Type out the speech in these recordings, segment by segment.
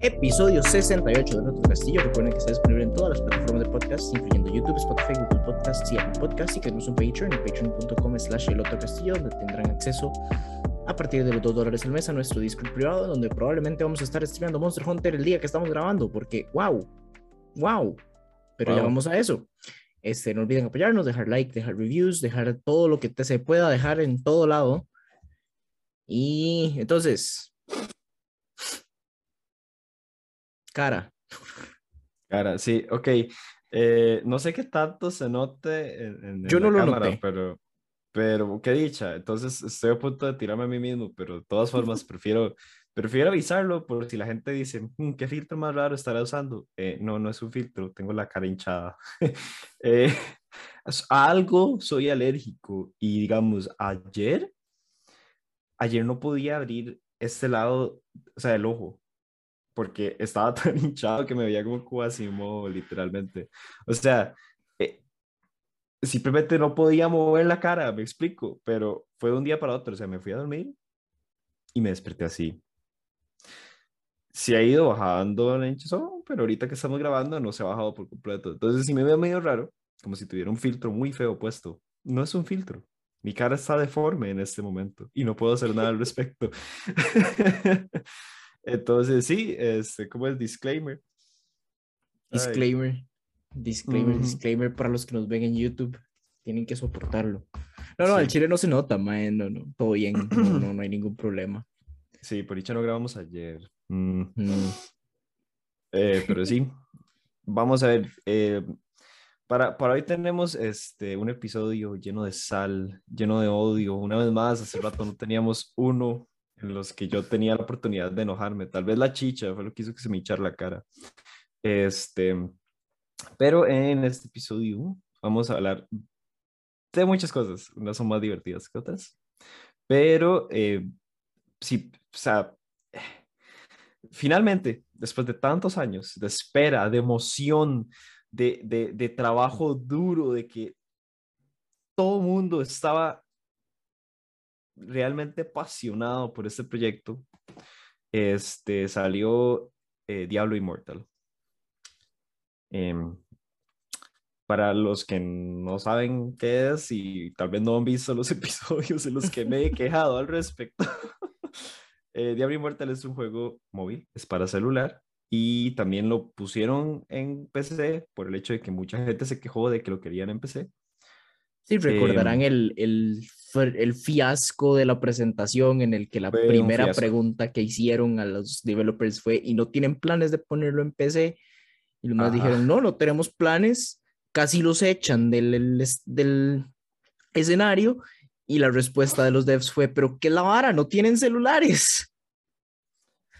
Episodio 68 de Nuestro Castillo. Recuerden que está disponible en todas las plataformas de podcast, incluyendo YouTube, Spotify, Google Podcasts y Apple Podcasts. Y que tenemos un Patreon en patreon.com slash el otro castillo, donde tendrán acceso a partir de los 2 dólares al mes a nuestro Discord privado, donde probablemente vamos a estar streamando Monster Hunter el día que estamos grabando, porque wow, wow. Pero ya Wow. vamos a eso. Este, no olviden apoyarnos, dejar like, dejar reviews, dejar todo lo que te se pueda dejar en todo lado. Y entonces, cara, Cara, sí, ok. Eh, no sé qué tanto se note en, Yo no la lo cámara, noté. pero, pero qué dicha. Entonces estoy a punto de tirarme a mí mismo, pero de todas formas prefiero, prefiero avisarlo por si la gente dice, "Mm, ¿qué filtro más raro estará usando? Eh, no, no es un filtro, tengo la cara hinchada. Eh, a algo soy alérgico y digamos, ayer, ayer no podía abrir este lado, o sea, el ojo porque estaba tan hinchado que me veía como Quasimodo, literalmente. O sea, eh, simplemente no podía mover la cara, me explico, pero fue de un día para otro, o sea, me fui a dormir y me desperté así. Se ha ido bajando la hinchazón, pero ahorita que estamos grabando no se ha bajado por completo. Entonces, si me veo medio raro, como si tuviera un filtro muy feo puesto, no es un filtro. Mi cara está deforme en este momento y no puedo hacer nada al respecto. Entonces, sí, este, como el disclaimer. Ay, disclaimer, disclaimer, disclaimer para los que nos ven en YouTube. Tienen que soportarlo. No, no, Sí. el chile no se nota, mae, no, no, todo bien, no, no, no hay ningún problema. Sí, por dicha no grabamos ayer. Mm, Mm, eh, pero sí, vamos a ver. eh, para, para hoy tenemos este, un episodio lleno de sal, lleno de odio. Una vez más, hace rato no teníamos uno en los que yo tenía la oportunidad de enojarme. Tal vez la chicha fue lo que hizo que se me hinchara la cara. Este, pero en este episodio vamos a hablar de muchas cosas. Unas son más divertidas que otras. Pero eh, sí, o sea, finalmente, después de tantos años de espera, de emoción, de, de, trabajo duro, de que todo mundo estaba realmente apasionado por este proyecto, este, salió eh, Diablo Immortal. Em, para los que no saben qué es y tal vez no han visto los episodios en los que me he quejado al respecto, eh, Diablo Immortal es un juego móvil, es para celular y también lo pusieron en PC por el hecho de que mucha gente se quejó de que lo querían en PC. Sí, recordarán Em, el, el, el fiasco de la presentación en el que la Fue primera pregunta que hicieron a los developers fue, ¿y no tienen planes de ponerlo en PC? Y los más dijeron, no, no tenemos planes, casi los echan del, del escenario. Y la respuesta de los devs fue, pero ¿qué la vara? No tienen celulares.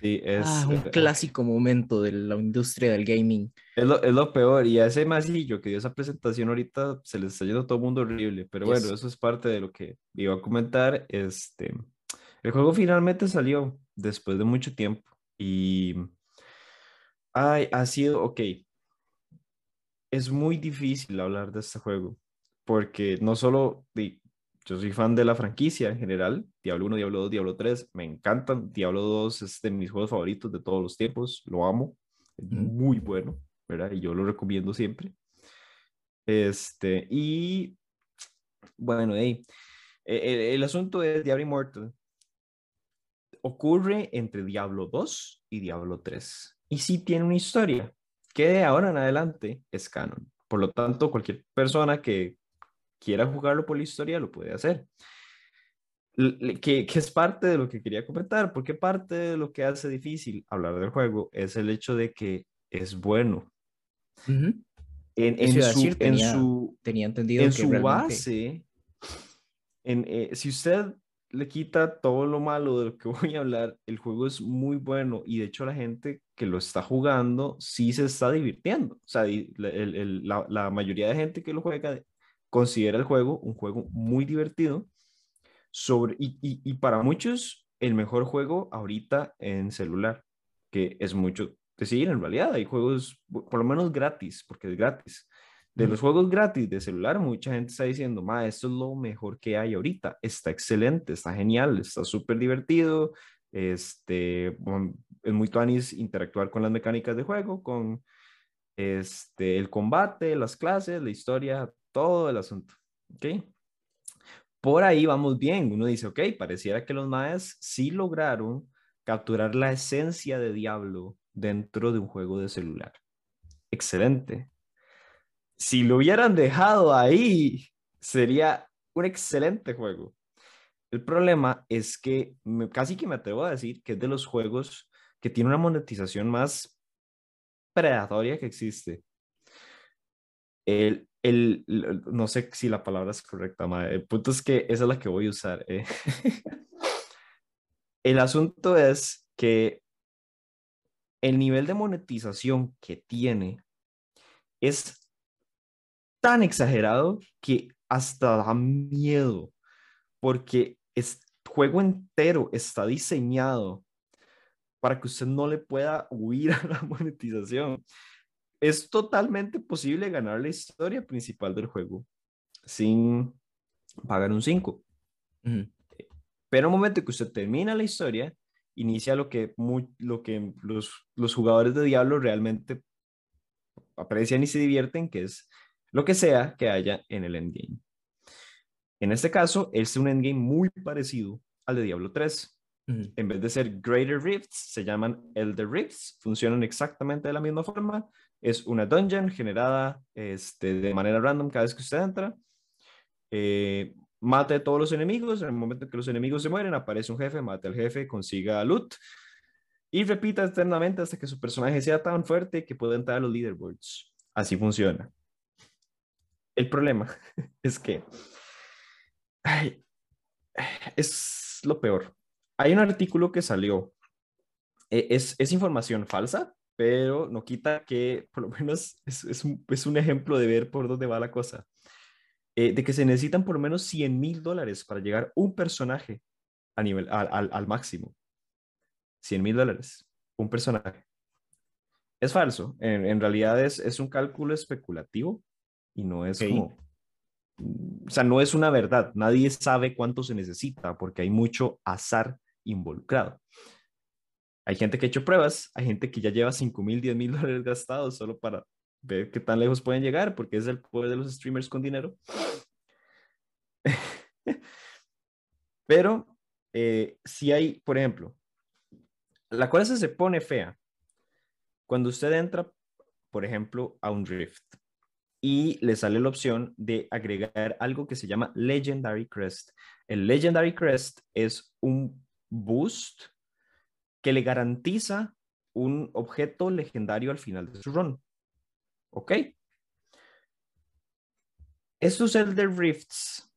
Sí, es, Ah, un eh, clásico momento de la industria del gaming. es, lo, es lo peor. Y a ese masillo que dio esa presentación ahorita se le está yendo a todo el mundo horrible. Pero Yes. bueno, eso es parte de lo que iba a comentar. Este, el juego finalmente salió después de mucho tiempo. Y ay, ha sido, ok. Es muy difícil hablar de este juego. Porque no solo yo soy fan de la franquicia en general, Diablo 1, Diablo 2, Diablo 3, me encantan. Diablo 2 es de mis juegos favoritos de todos los tiempos, lo amo, es muy bueno, ¿verdad? Y yo lo recomiendo siempre. Este, y bueno, hey, el, el asunto de Diablo Immortal ocurre entre Diablo 2 y Diablo 3. Y sí tiene una historia que de ahora en adelante es canon. Por lo tanto, cualquier persona que quiera jugarlo por la historia lo puede hacer. Que, que es parte de lo que quería comentar, porque parte de lo que hace difícil hablar del juego es el hecho de que es bueno. En, su, decir, en tenía- su, Tenía entendido en que su realmente... base, en, eh, si usted le quita todo lo malo de lo que voy a hablar, el juego es muy bueno y de hecho la gente que lo está jugando sí se está divirtiendo. O sea, el- el- la- la mayoría de gente que lo juega considera el juego un juego muy divertido sobre, y, y, y para muchos el mejor juego ahorita en celular, que es mucho decir en realidad. Hay juegos, por lo menos gratis, porque es gratis. De los juegos gratis de celular, mucha gente está diciendo, ma, esto es lo mejor que hay ahorita. Está excelente, está genial, está súper divertido, Este, es muy tuanis interactuar con las mecánicas de juego, con este, el combate, las clases, la historia, todo el asunto. ¿Ok? Por ahí vamos bien. Uno dice, ok, pareciera que los maes sí lograron capturar la esencia de Diablo dentro de un juego de celular. Excelente. Si lo hubieran dejado ahí, sería un excelente juego. El problema es que casi que me atrevo a decir que es de los juegos que tiene una monetización más predatoria que existe. El, no sé si la palabra es correcta, madre. el punto es que esa es la que voy a usar. Eh. el asunto es que el nivel de monetización que tiene es tan exagerado que hasta da miedo, porque el juego entero está diseñado para que usted no le pueda huir a la monetización. Es totalmente posible ganar la historia principal del juego sin pagar un 5. Pero en el momento que usted termina la historia, inicia lo que, lo que los, los jugadores de Diablo realmente aprecian y se divierten, que es lo que sea que haya en el endgame. En este caso, es un endgame muy parecido al de Diablo 3. En vez de ser Greater Rifts, se llaman Elder Rifts. Funcionan exactamente de la misma forma. Es una dungeon generada este, de manera random cada vez que usted entra. Eh, mate a todos los enemigos. En el momento en que los enemigos se mueren, aparece un jefe, mate al jefe, consiga loot. Y repita eternamente hasta que su personaje sea tan fuerte que pueda entrar a los leaderboards. Así funciona. El problema es que es lo peor. Hay un artículo que salió. E, es, es, información falsa, pero no quita que por lo menos es, es, un, es un, ejemplo de ver por dónde va la cosa. Eh, de que se necesitan por lo menos 100 mil dólares para llegar un personaje a nivel, al, al máximo. 100 mil dólares, un personaje. Es falso. En, en realidad es, es, un cálculo especulativo y no es como o sea, no es una verdad. Nadie sabe cuánto se necesita porque hay mucho azar involucrado. Hay gente que ha hecho pruebas, hay gente que ya lleva 5 mil, 10 mil dólares gastados solo para ver qué tan lejos pueden llegar, porque es el poder de los streamers con dinero. Pero eh, si hay, por ejemplo, la cosa se pone fea cuando usted entra, por ejemplo, a un Rift y le sale la opción de agregar algo que se llama Legendary Crest. El Legendary Crest es un boost que le garantiza un objeto legendario al final de su run. ¿Ok? Estos Elder Rifts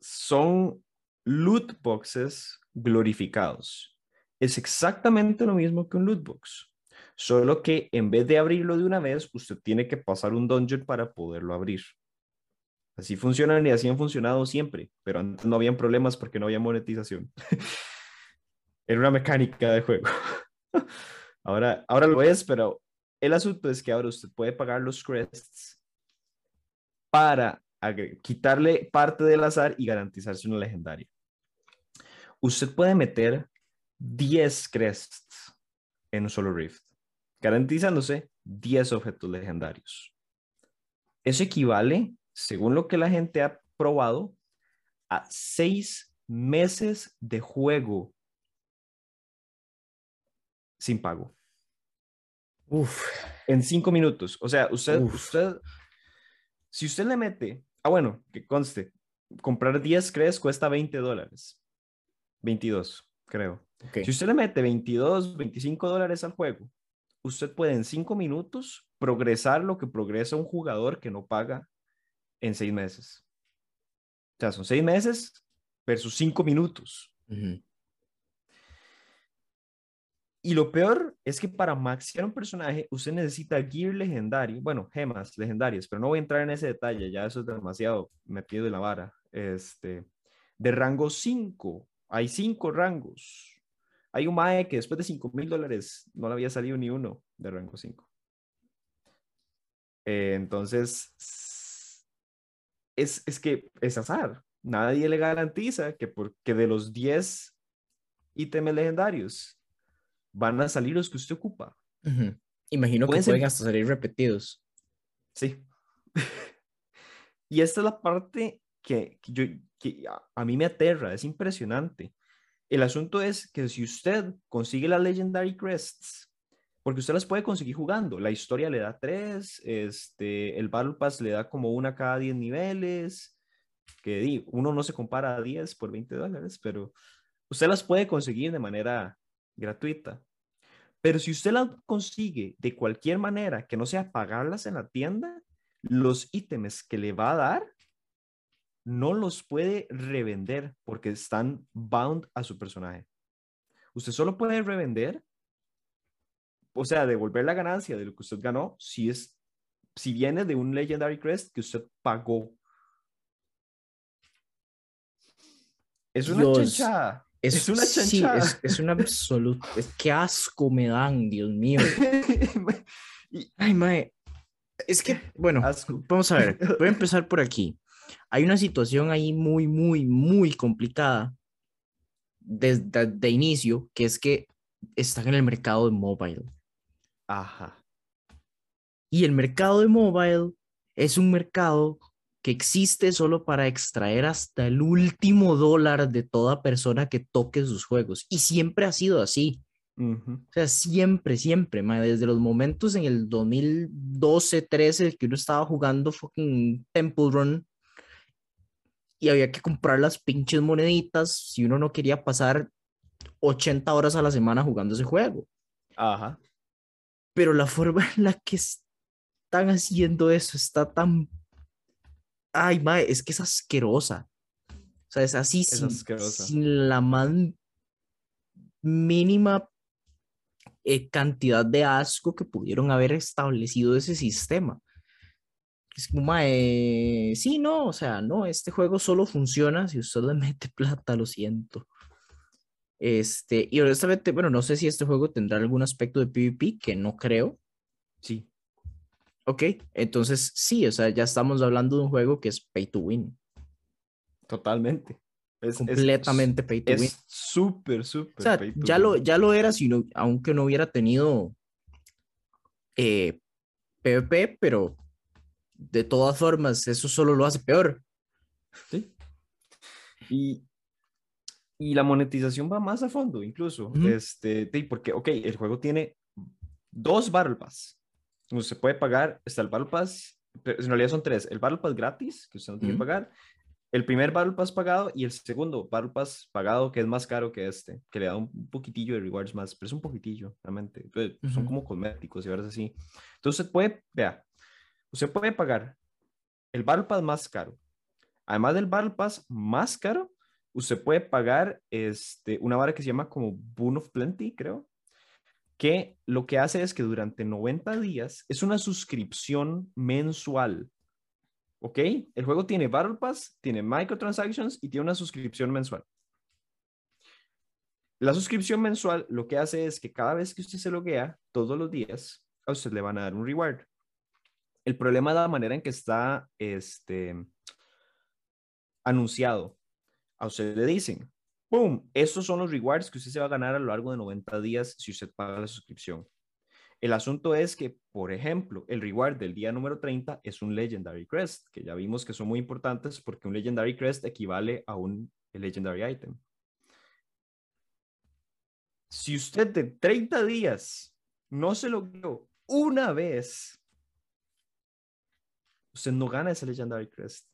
son loot boxes glorificados. Es exactamente lo mismo que un loot box. Solo que en vez de abrirlo de una vez, usted tiene que pasar un dungeon para poderlo abrir. Así funcionan y así han funcionado siempre, pero antes no habían problemas porque no había monetización. Era una mecánica de juego. ahora, ahora lo es, pero el asunto es que ahora usted puede pagar los crests para quitarle parte del azar y garantizarse una legendaria. Usted puede meter 10 crests en un solo rift garantizándose 10 objetos legendarios. Eso equivale, según lo que la gente ha probado, a 6 meses de juego sin pago. Uf. En 5 minutos. O sea, usted, usted, si usted le mete, ah, bueno, que conste, comprar 10 crees cuesta 20 dólares. 22, creo. Si usted le mete 22, 25 dólares al juego usted puede en cinco minutos progresar lo que progresa un jugador que no paga en seis meses. O sea, son seis meses versus cinco minutos. Y lo peor es que para maxear un personaje, usted necesita gear legendario, bueno, gemas legendarias, pero no voy a entrar en ese detalle, ya eso es demasiado metido en la vara. Este, de rango 5, hay cinco rangos. Hay un MAE que después de 5 mil dólares no le había salido ni uno de rango 5. Eh, entonces, es, es, que es azar. Nadie le garantiza que, porque de los 10 ítems legendarios, van a salir los que usted ocupa. Ujú. Imagino que pueden hasta salir repetidos. Sí. y esta es la parte que, que yo, que a, mí me aterra, es impresionante. El asunto es que si usted consigue las Legendary Crests, porque usted las puede conseguir jugando, la historia le da tres, este, el Battle Pass le da como una cada 10 niveles, que uno no se compara a 10 por 20 dólares, pero usted las puede conseguir de manera gratuita. Pero si usted las consigue de cualquier manera que no sea pagarlas en la tienda, los ítems que le va a dar no los puede revender porque están bound a su personaje. Usted solo puede revender, o sea, devolver la ganancia de lo que usted ganó si es si viene de un Legendary Crest que usted pagó. Es una Dios, chanchada. Es, una sí, chanchada. es, es una absoluta. Es que asco me dan, Dios mío. Ay, mae. Es que, bueno, Asco. vamos a ver. Voy a empezar por aquí. Hay una situación ahí muy, muy, muy complicada desde de inicio, que es que están en el mercado de mobile. Ajá. Y el mercado de mobile es un mercado que existe solo para extraer hasta el último dólar de toda persona que toque sus juegos. Y siempre ha sido así. Ujú. O sea, siempre, siempre, ma, desde los momentos en el 2012, 13, que uno estaba jugando fucking Temple Run y había que comprar las pinches moneditas si uno no quería pasar 80 horas a la semana jugando ese juego. Ajá. Pero la forma en la que están haciendo eso está tan... Ay, mae, es que es asquerosa. O sea, es así Es sin, sin la más mínima eh, cantidad de asco que pudieron haber establecido ese sistema. Es como, mae, sí, no, o sea, no, este juego solo funciona si usted le mete plata, lo siento. Este, y honestamente, bueno, no sé si este juego tendrá algún aspecto de PvP, que no creo. Sí. Ok, entonces sí, o sea, ya estamos hablando de un juego que es pay to win, Totalmente. Es, es- completamente pay to win. Es súper, súper. O sea, pay to ya lo, win. ya lo era, sino, aunque no hubiera tenido eh, PvP, pero de todas formas, eso solo lo hace peor. Sí. Y, y la monetización va más a fondo, incluso. Ujú. este, sí, porque, ok, el juego tiene dos Battle Pass. Usted puede pagar, está el Battle Pass, pero en realidad son tres. El Battle Pass gratis, que usted no tiene que pagar. El primer Battle Pass pagado y el segundo Battle Pass pagado, que es más caro que este, que le da un poquitillo de rewards más, pero es un poquitillo, realmente. eh, Son Ujú. como cosméticos y verás así. Entonces, usted puede, vea, usted puede pagar el Battle Pass más caro. Además del Battle Pass más caro, usted puede pagar este, una vara que se llama como Boon of Plenty, creo, que lo que hace es que durante 90 días es una suscripción mensual. ¿Ok? El juego tiene Battle Pass, tiene microtransactions y tiene una suscripción mensual. La suscripción mensual lo que hace es que cada vez que usted se loguea, todos los días, a usted le van a dar un reward. El problema es la manera en que está este, anunciado. A usted le dicen, ¡pum! Estos son los rewards que usted se va a ganar a lo largo de 90 días si usted paga la suscripción. El asunto es que, por ejemplo, el reward del día número 30 es un Legendary Crest, que ya vimos que son muy importantes porque un Legendary Crest equivale a un Legendary Item. Si usted de 30 días no se logró una vez, usted no gana ese Legendary Crest.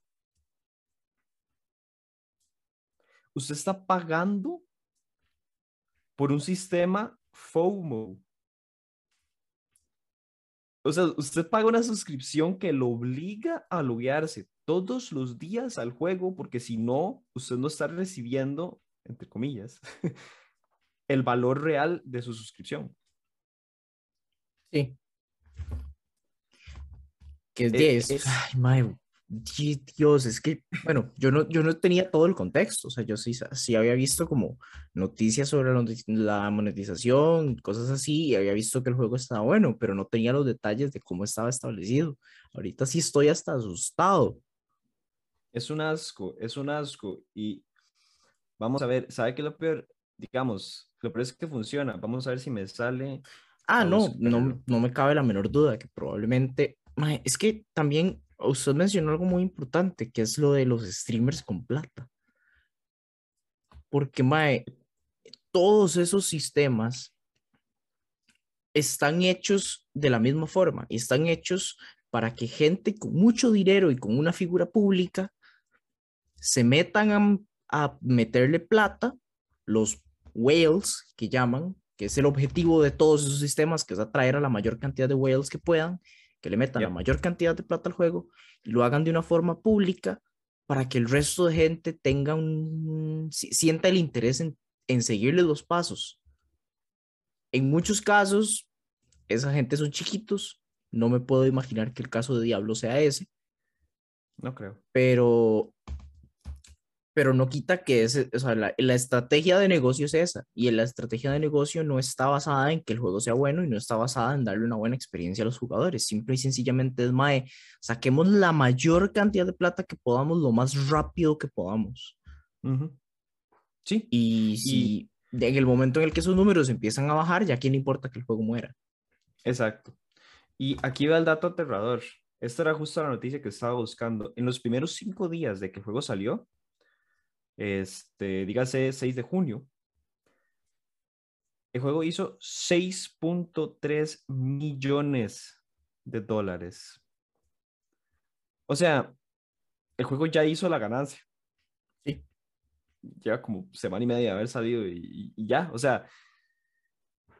Usted está pagando por un sistema FOMO. O sea, usted paga una suscripción que lo obliga a loguearse todos los días al juego, porque si no, usted no está recibiendo, entre comillas, el valor real de su suscripción. Sí. Que es, Eh, de- es- es- ay, di- Dios, es que, bueno, yo no, yo no tenía todo el contexto, o sea, yo sí, sí había visto como noticias sobre la monetización, cosas así, y había visto que el juego estaba bueno, pero no tenía los detalles de cómo estaba establecido. Ahorita sí estoy hasta asustado. Es un asco, es un asco. Y vamos a ver, ¿sabe qué es lo peor? digamos, lo peor es que funciona. Vamos a ver si me sale. Ah, no, no, no me cabe la menor duda que probablemente, es que también usted mencionó algo muy importante, que es lo de los streamers con plata. Porque, mae, todos esos sistemas están hechos de la misma forma y están hechos para que gente con mucho dinero y con una figura pública se metan a, a meterle plata, los whales que llaman, que es el objetivo de todos esos sistemas, que es atraer a la mayor cantidad de whales que puedan, que le metan la mayor cantidad de plata al juego y lo hagan de una forma pública para que el resto de gente tenga un, si- sienta el interés en, en seguirle los pasos. En muchos casos, esa gente son chiquitos, no me puedo imaginar que el caso de Diablo sea ese, No creo. pero, pero no quita que ese, o sea, la, la estrategia de negocio es esa, y la estrategia de negocio no está basada en que el juego sea bueno y no está basada en darle una buena experiencia a los jugadores, simple y sencillamente es, mae, saquemos la mayor cantidad de plata que podamos lo más rápido que podamos. Sí, Y si en el momento en el que esos números empiezan a bajar, ya quién le importa que el juego muera. exacto. Y aquí va el dato aterrador. Esta era justo la noticia que estaba buscando. En los primeros cinco días de que el juego salió, este, dígase 6 de junio, el juego hizo 6.3 millones de dólares. O sea, el juego ya hizo la ganancia. Sí. Ya como semana y media de haber salido y, y ya, o sea,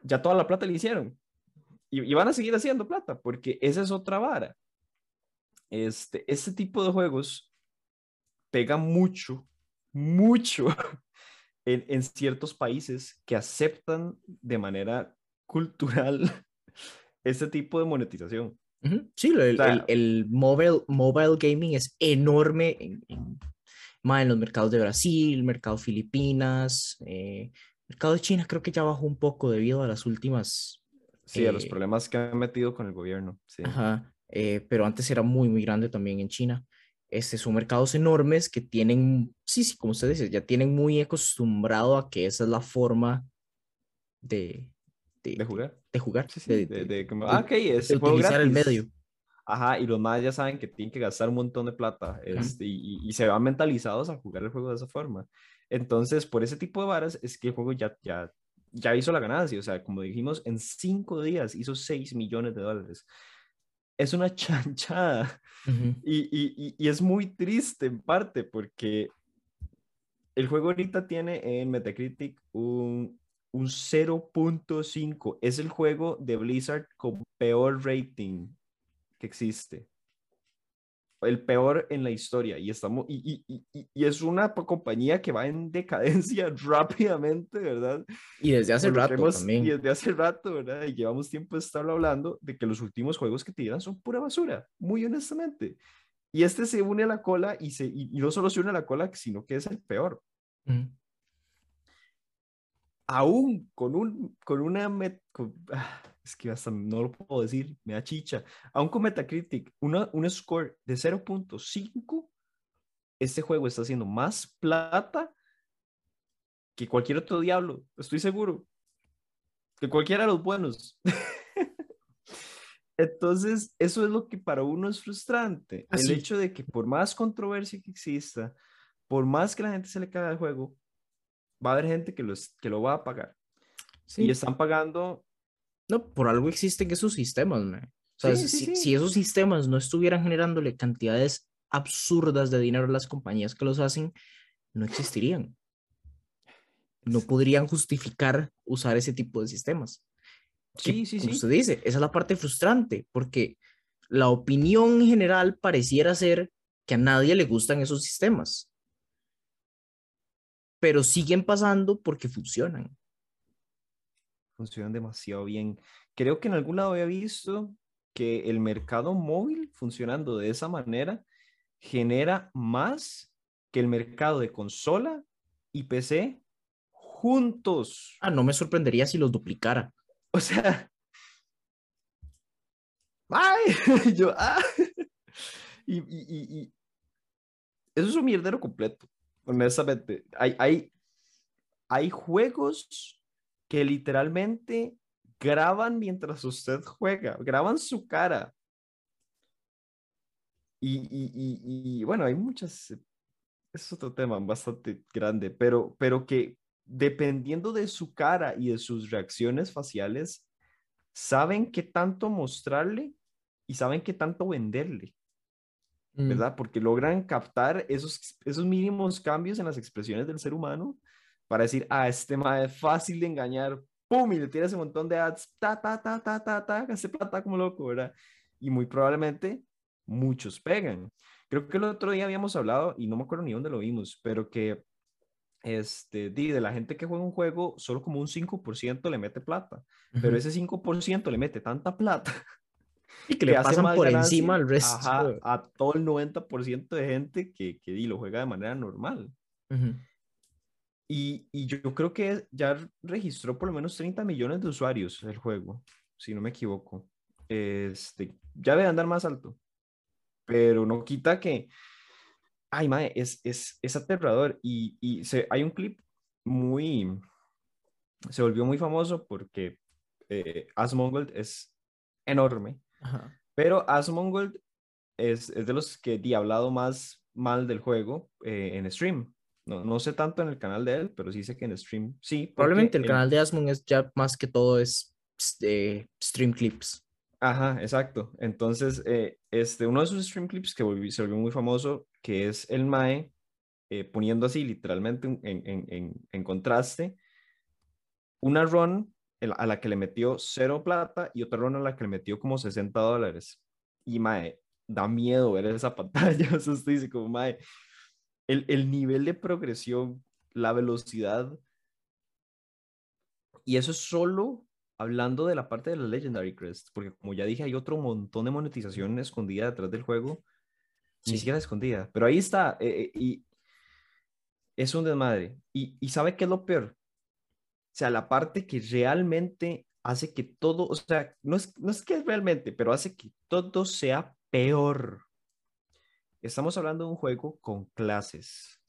ya toda la plata le hicieron. Y, y van a seguir haciendo plata, porque esa es otra vara. Este, este tipo de juegos pega mucho, mucho en, en ciertos países que aceptan de manera cultural este tipo de monetización. Sí, el, sea- el- el mobile, mobile gaming es enorme en, en, en los mercados de Brasil, mercado Filipinas, eh, mercado de China creo que ya bajó un poco debido a las últimas, Sí, a los Eh, problemas que han metido con el gobierno. Sí. ajá, eh, pero antes era muy, muy grande también en China. Este, son mercados enormes que tienen, sí, sí, como usted dice, ya tienen muy acostumbrado a que esa es la forma de, de, De jugar. de jugar, Sí, sí, de- de, como, ah, ok, es utilizar el gratis". medio. Ajá, y los más ya saben que tienen que gastar un montón de plata este, y, y- y se van mentalizados a jugar el juego de esa forma. Entonces, por ese tipo de varas es que el juego ya, ya, ya hizo la ganancia. O sea, como dijimos, en cinco días hizo 6 millones de dólares. Es una chanchada. Y- y- y es muy triste en parte porque el juego ahorita tiene en Metacritic un, un 0.5. Es el juego de Blizzard con peor rating que existe. El peor en la historia. Y, estamos, y, y- y- y es una compañía que va en decadencia rápidamente, ¿verdad? Y desde hace Por lo que rato hemos- también. Y desde hace rato, ¿verdad? Y llevamos tiempo de estarlo hablando de que los últimos juegos que tiran son pura basura, muy honestamente. Y este se une a la cola y, se, y, no solo se une a la cola, sino que es el peor. Ujú. Aún con, un, con una... met- con- ah, es que hasta no lo puedo decir, me da chicha. Aún con Metacritic, una, un score de 0.5, este juego está haciendo más plata que cualquier otro diablo, estoy seguro. Que cualquiera de los buenos. Entonces, eso es lo que para uno es frustrante. Ah, el hecho de que por más controversia que exista, por más que la gente se le caiga el juego, va a haber gente que, los, que lo va a pagar. Sí. Y están pagando. No, por algo existen esos sistemas, man. O sea, Sí, si, sí, sí. si esos sistemas no estuvieran generándole cantidades absurdas de dinero a las compañías que los hacen, no existirían. No podrían justificar usar ese tipo de sistemas. que, Sí, sí, como sí. usted dice, esa es la parte frustrante, porque la opinión en general pareciera ser que a nadie le gustan esos sistemas, pero siguen pasando porque funcionan. Funcionan demasiado bien. Creo que en algún lado había visto que el mercado móvil funcionando de esa manera genera más que el mercado de consola y PC juntos. Ah, no me sorprendería si los duplicara. O sea, ¡ay! Yo, ¡ah! Y, y, y, y eso es un mierdero completo, honestamente. Hay, hay, hay juegos que literalmente graban mientras usted juega, graban su cara. Y, y, y, y bueno, hay muchas, es otro tema bastante grande, pero, pero que dependiendo de su cara y de sus reacciones faciales, saben qué tanto mostrarle y saben qué tanto venderle. Mm. ¿verdad? Porque logran captar esos, esos mínimos cambios en las expresiones del ser humano para decir, ah, este ma es fácil de engañar, ¡pum! Y le tira ese montón de ads, ta, ta, ta, ta, ta, ta, hace plata como loco, ¿verdad? Y muy probablemente muchos pegan. Creo que el otro día habíamos hablado, y no me acuerdo ni dónde lo vimos, pero que este, de la gente que juega un juego, solo como un 5% le mete plata, pero Ujú. ese 5% le mete tanta plata Y que le pasan por ganancia, encima al resto. ajá, a todo el 90% de gente que, que di, lo juega de manera normal. Ujú. Y, y yo, creo que ya registró por lo menos 30 millones de usuarios el juego, si no me equivoco. Este, ya debe andar más alto, pero no quita que, ay, mae, es, es, es aterrador. Y, y se, hay un clip muy, se volvió muy famoso porque eh, Asmongold es enorme, Ajá. pero Asmongold es, es de los que he hablado más mal del juego eh, en stream. No, no sé tanto en el canal de él, pero sí sé que en stream sí. Probablemente el él- canal de Asmon es ya más que todo es eh, stream clips. Ajá, exacto. Entonces, eh, este, uno de sus stream clips que volvió- se volvió muy famoso, que es el Mae eh, poniendo así literalmente en, en- en- en contraste una run a la que le metió cero plata y otra run a la que le metió como 60 dólares. Y Mae, da miedo ver esa pantalla. O sea, usted dice como Mae, el, el nivel de progresión, la velocidad. Y eso es solo hablando de la parte de la Legendary Crest, porque como ya dije, hay otro montón de monetización escondida detrás del juego, ni Sí. siquiera escondida, pero ahí está, eh, eh, y es un desmadre. Y, y ¿sabe qué es lo peor? O sea, la parte que realmente hace que todo, o sea, no es, no es que realmente, pero hace que todo sea peor. Estamos hablando de un juego con clases.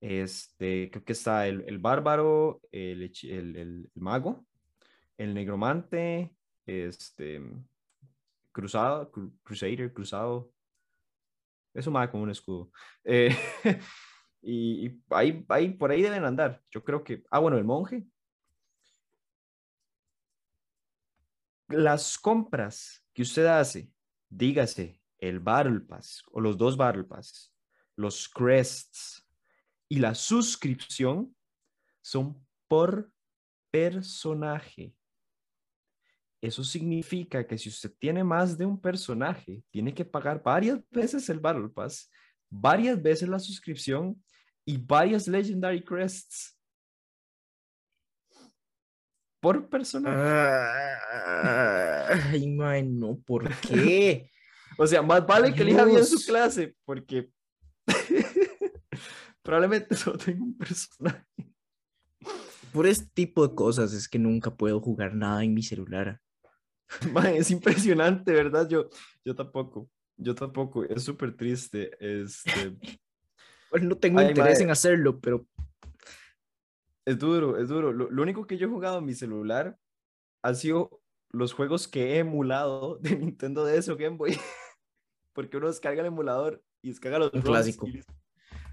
Este, creo que está el, el bárbaro, el, el, el- mago, el negromante, este, cruzado, cru- crusader, cruzado. Eso más como un escudo. Eh, y y ahí, ahí, por ahí deben andar. Yo creo que, ah, bueno, el monje. Las compras que usted hace, dígase el Battle Pass o los dos Battle Pass, los crests y la suscripción son por personaje. Eso significa que si usted tiene más de un personaje, tiene que pagar varias veces el Battle Pass, varias veces la suscripción y varias Legendary Crests por personaje. Ay, mae, no, ¿por qué? O sea, más vale que elija bien su clase, porque probablemente solo tengo un personaje. Por este tipo de cosas es que nunca puedo jugar nada en mi celular. Es impresionante, ¿verdad? Yo, yo tampoco, yo tampoco, es súper triste. Este, Pues no tengo Ay, interés en hacerlo, pero es duro, es duro. Lo, lo único que yo he jugado en mi celular ha sido los juegos que he emulado de Nintendo DS o Game Boy. Porque uno descarga el emulador y descarga los Un clásico. y.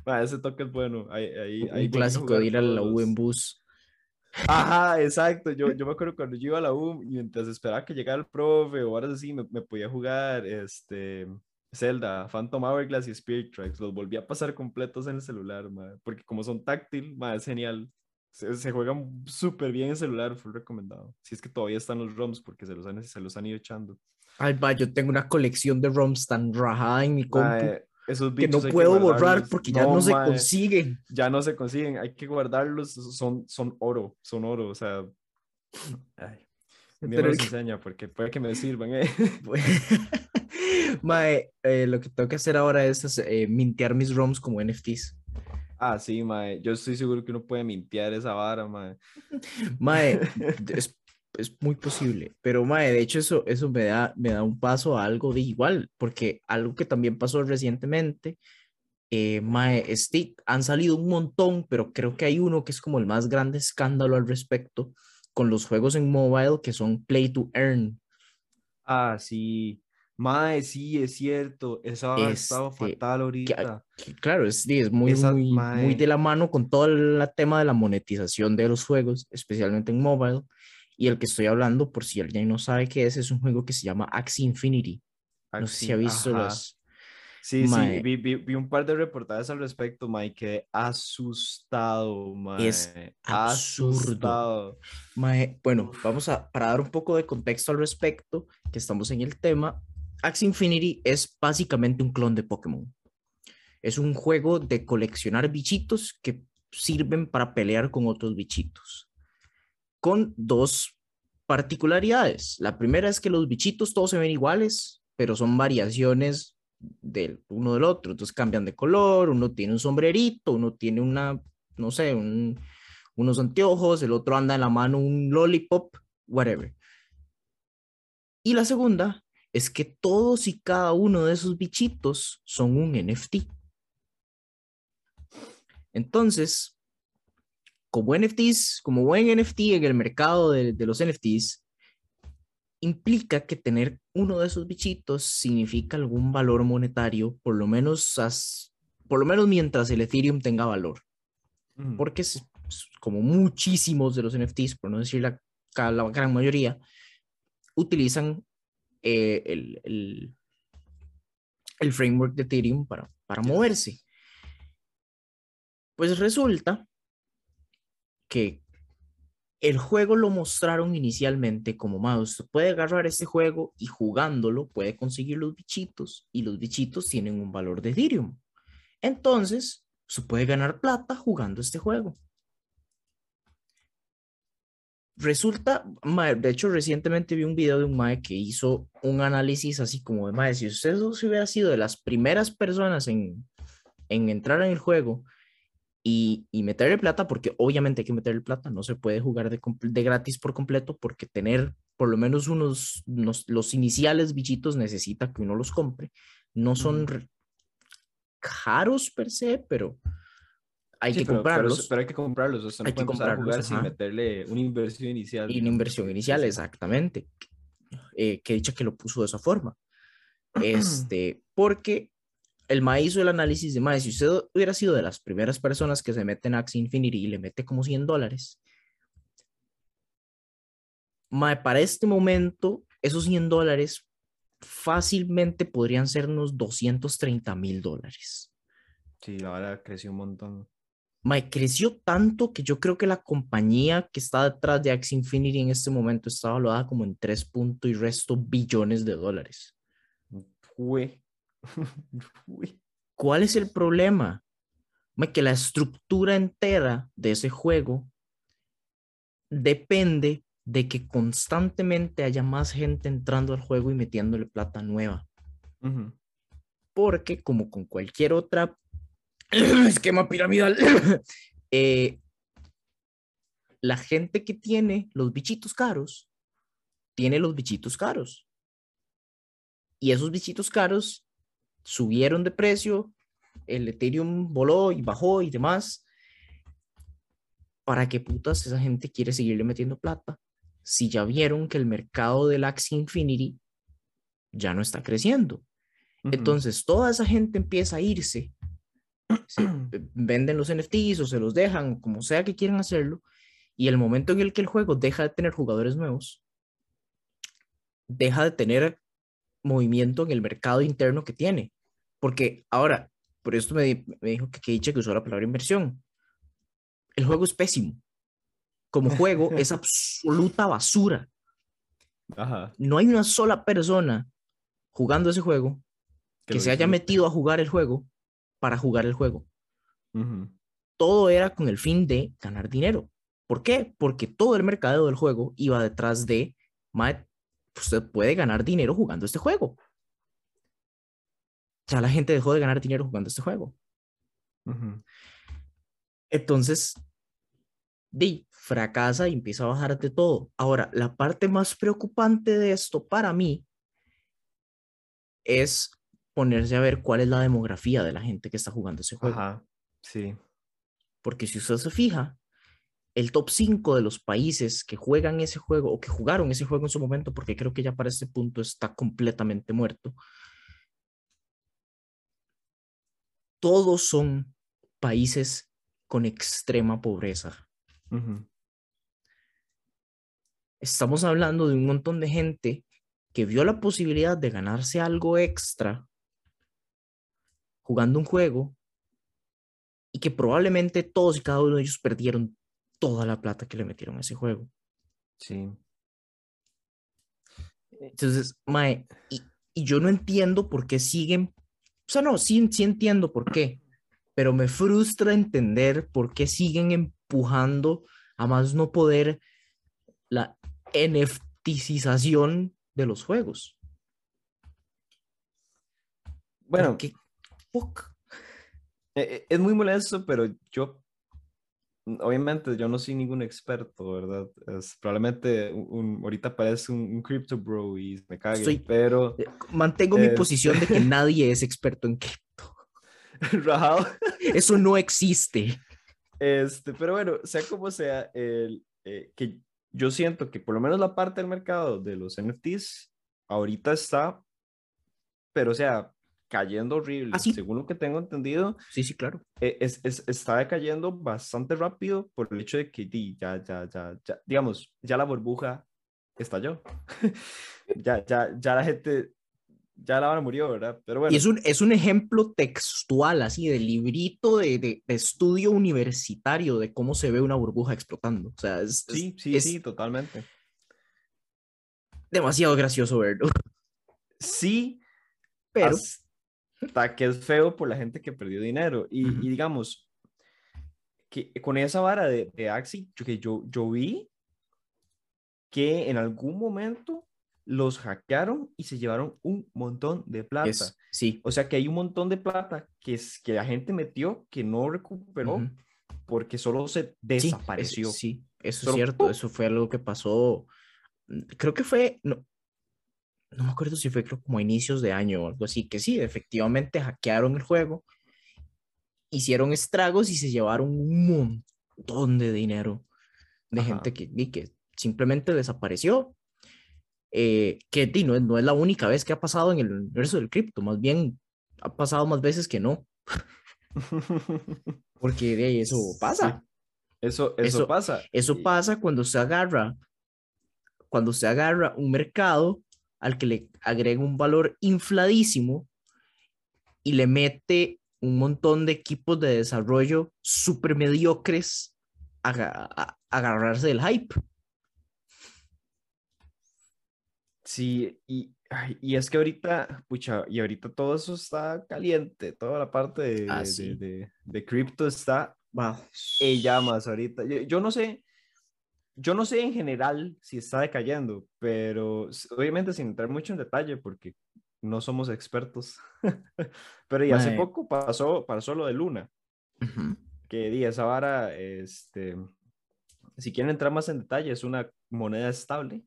Mae, ese toque es bueno. Ahí, ahí, un clásico de ir a la U en bus. Ajá, exacto. Yo, yo me acuerdo cuando yo iba a la U y mientras esperaba que llegara el profe o ahora así, me, me podía jugar este, Zelda, Phantom Hourglass y Spirit Tracks. Los volví a pasar completos en el celular, mae, porque como son táctil, mae, es genial. Se, se juegan súper bien en celular, fue recomendado. Si es que todavía están los ROMs porque se los han, se los han ido echando. Ay, va, yo tengo una colección de ROMs tan rajada en mi compu Mae, esos que no puedo borrar guardarlos. porque ya no, se mae, consiguen. ya no se consiguen, hay que guardarlos, son, son oro, son oro, o sea, ay, me los que- enseña porque puede que me sirvan, eh. Pues, Mae, eh, lo que tengo que hacer ahora es eh, mintear mis ROMs como NFTs. Ah, sí, mae, yo estoy seguro que uno puede mintear esa vara, mae. Mae, es, es muy posible, pero mae, de hecho eso, eso me da, me da un paso a algo de igual, porque algo que también pasó recientemente Eh, mae, este, han salido un montón, pero creo que hay uno que es como el más grande escándalo al respecto con los juegos en mobile que son play to earn. Ah, sí. Mae, sí, es cierto. Esa ha estado Este, fatal que- ahorita. que, claro, es, es muy, Esa- muy, muy de la mano con todo el tema de la monetización de los juegos, especialmente en mobile. Y el que estoy hablando, por si alguien no sabe qué es, es un juego que se llama Axie Infinity. No sé si ha visto ajá. las... Sí, Mae. sí, vi, vi, vi un par de reportajes al respecto, mae, quedé asustado, mae. Es absurdo. Asustado. Mae, bueno, vamos a, para dar un poco de contexto al respecto, que estamos en el tema, Axie Infinity es básicamente un clon de Pokémon. Es un juego de coleccionar bichitos que sirven para pelear con otros bichitos. Con dos particularidades. La primera es que los bichitos todos se ven iguales, pero son variaciones del uno del otro. Entonces cambian de color, uno tiene un sombrerito, uno tiene una, no sé, un, unos anteojos, el otro anda en la mano un lollipop, whatever. Y la segunda es que todos y cada uno de esos bichitos son un NFT. Entonces, como NFTs, como buen NFT en el mercado de, de los NFTs, implica que tener uno de esos bichitos significa algún valor monetario, por lo menos, as- por lo menos mientras el Ethereum tenga valor Ujú. porque es, como muchísimos de los NFTs, por no decir la, la gran mayoría, utilizan eh, el, el, el framework de Ethereum para, para moverse. Pues resulta que el juego lo mostraron inicialmente como, "Ma, usted puede agarrar este juego y jugándolo puede conseguir los bichitos y los bichitos tienen un valor de Ethereum. Entonces, se puede ganar plata jugando este juego. Resulta, de hecho, recientemente vi un video de un mae que hizo un análisis así como de mae, si usted hubiera sido de las primeras personas en, en entrar en el juego y, y meterle plata, porque obviamente hay que meterle plata, no se puede jugar de, de gratis por completo, porque tener por lo menos unos, unos- los iniciales bichitos necesita que uno los compre. No son caros per se, pero hay Sí, que pero, pero- comprarlos. pero hay que comprarlos. Usted no Hay que comprarlos, jugar sin meterle una inversión inicial. Y una inversión inicial, exactamente. Eh, que dicha que lo puso de esa forma. Este, porque el MAE hizo el análisis de MAE, si usted hubiera sido de las primeras personas que se meten a Axie Infinity y le mete como 100 dólares, MAE, para este momento, esos 100 dólares fácilmente podrían ser unos 230 mil dólares. Sí, la verdad creció un montón. Mae, creció tanto que yo creo que la compañía que está detrás de Axie Infinity en este momento está valuada como en 3 punto y resto billones de dólares. Uy. Uy. ¿Cuál es el problema? Que la estructura entera de ese juego depende de que constantemente haya más gente entrando al juego y metiéndole plata nueva. Porque como con cualquier otra esquema piramidal, eh, la gente que tiene los bichitos caros, tiene los bichitos caros. Y esos bichitos caros subieron de precio, el Ethereum voló y bajó y demás. ¿Para qué putas esa gente quiere seguirle metiendo plata? Si ya vieron que el mercado del Axie Infinity ya no está creciendo. Entonces, toda esa gente empieza a irse. se- eh, venden los NFTs o se los dejan, como sea que quieran hacerlo. Y el momento en el que el juego deja de tener jugadores nuevos, deja de tener movimiento en el mercado interno que tiene. Porque ahora, por esto me, di- me dijo que Keiche que usó la palabra inversión. El juego es pésimo. Como juego es absoluta basura. Ajá. No hay una sola persona jugando ese juego que se haya metido a jugar el juego para jugar el juego. Todo era con el fin de ganar dinero. ¿Por qué? Porque todo el mercado del juego iba detrás de, "Mae, usted puede ganar dinero jugando este juego. Ya la gente dejó de ganar dinero jugando este juego. Ujú. Entonces, di, fracasa y empieza a bajar de todo. Ahora, la parte más preocupante de esto para mí es ponerse a ver cuál es la demografía de la gente que está jugando ese juego. Ajá, sí. Porque si usted se fija, el top 5 de los países que juegan ese juego o que jugaron ese juego en su momento, porque creo que ya para este punto está completamente muerto, todos son países con extrema pobreza. Estamos hablando de un montón de gente que vio la posibilidad de ganarse algo extra jugando un juego y que probablemente todos y cada uno de ellos perdieron toda la plata que le metieron a ese juego. Sí. Entonces, mae, y, y yo no entiendo por qué siguen, o sea, no, sí, sí entiendo por qué, pero me frustra entender por qué siguen empujando a más no poder la NFTización de los juegos. Bueno, ¿Qué fuck? e- e- es muy molesto, pero yo, obviamente, yo no soy ningún experto, ¿verdad? Es, probablemente un, ahorita parece un, un crypto bro y me cague, Soy- pero Eh, Mantengo mi posición de que nadie es experto en cripto. rajado. Eso no existe. Este, pero bueno, sea como sea, el, eh, que yo siento que por lo menos la parte del mercado de los NFTs ahorita está, pero o sea, cayendo horrible. ¿Ah, sí? Según lo que tengo entendido, Sí, sí, claro. eh, es, es- está decayendo bastante rápido por el hecho de que ya, ya, ya, ya, digamos, ya la burbuja estalló. ya, ya, ya la gente, ya la hora murió, ¿verdad? Pero bueno. Y es un, es un ejemplo textual, así, de librito de, de- de estudio universitario de cómo se ve una burbuja explotando. O sea, es, es- Sí, sí, es sí, totalmente. demasiado gracioso verlo. Sí, Pero, hasta que es feo por la gente que perdió dinero. Y, Ujú. y digamos, que con esa vara de, de Axie, yo, que yo, yo vi que en algún momento los hackearon y se llevaron un montón de plata. es, sí. O sea que hay un montón de plata que, es, que la gente metió que no recuperó ujú. porque solo se Sí, es- desapareció. Sí, eso es Solo cierto. ¡pum! Eso fue algo que pasó. Creo que fue, no, no me acuerdo si fue creo como a inicios de año o algo así, que sí, efectivamente hackearon el juego, hicieron estragos y se llevaron un montón de dinero de Ajá. gente que, que simplemente desapareció. Eh, que no, es- no es la única vez que ha pasado en el universo del cripto, más bien ha pasado más veces que no, porque de ahí eso pasa. Eso, eso, Eso- pasa. Eso Y- pasa cuando se agarra, cuando se agarra un mercado al que le agrega un valor infladísimo y le mete un montón de equipos de desarrollo súper mediocres a, a- a agarrarse del hype. Sí, y, y es que ahorita, pucha, y ahorita todo eso está caliente, toda la parte de, Ah, de, sí. de- de cripto está Va. en llamas ahorita. Yo, yo no sé, yo no sé en general si está decayendo, pero obviamente sin entrar mucho en detalle porque no somos expertos. Pero y hace poco pasó, pasó lo de Luna, que di esa vara, este, si quieren entrar más en detalle, es una moneda estable,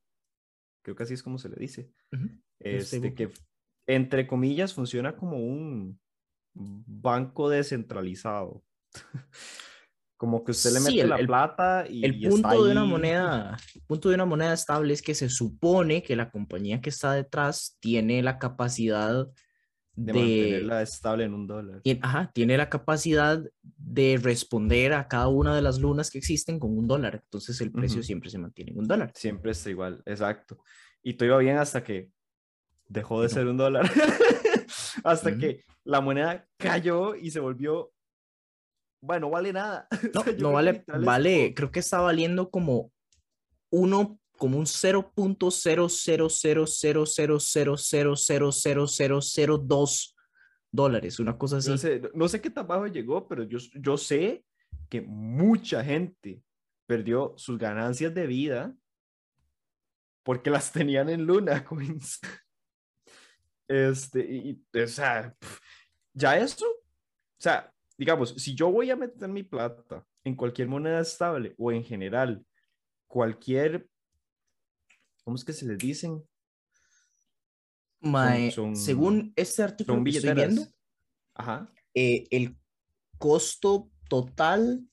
creo que así es como se le dice. Ujú. este, que entre comillas funciona como un banco descentralizado. Como que usted le Sí, mete el- la plata y, El y está punto de una ahí. moneda, el punto de una moneda estable es que se supone que la compañía que está detrás tiene la capacidad de de, mantenerla estable en un dólar. tien- ajá, tiene la capacidad de responder a cada una de las lunas que existen con un dólar. Entonces el precio Ujú. siempre se mantiene en un dólar. Siempre está igual, exacto. Y todo iba bien hasta que dejó de No. ser un dólar. hasta Ujú. que la moneda cayó y se volvió. Bueno, vale nada. No, no vale, es vale, creo que está valiendo como uno, como un 0.00000000002 dólares, una cosa así. No sé, no sé qué tan bajo llegó, pero yo, yo sé que mucha gente perdió sus ganancias de vida porque las tenían en Luna Coins. Este, y, y, o sea, ya eso, o sea, digamos, si yo voy a meter mi plata en cualquier moneda estable o en general, cualquier, ¿cómo es que se les dicen? Son- según este artículo Son que estoy viendo, Ajá. eh, el costo total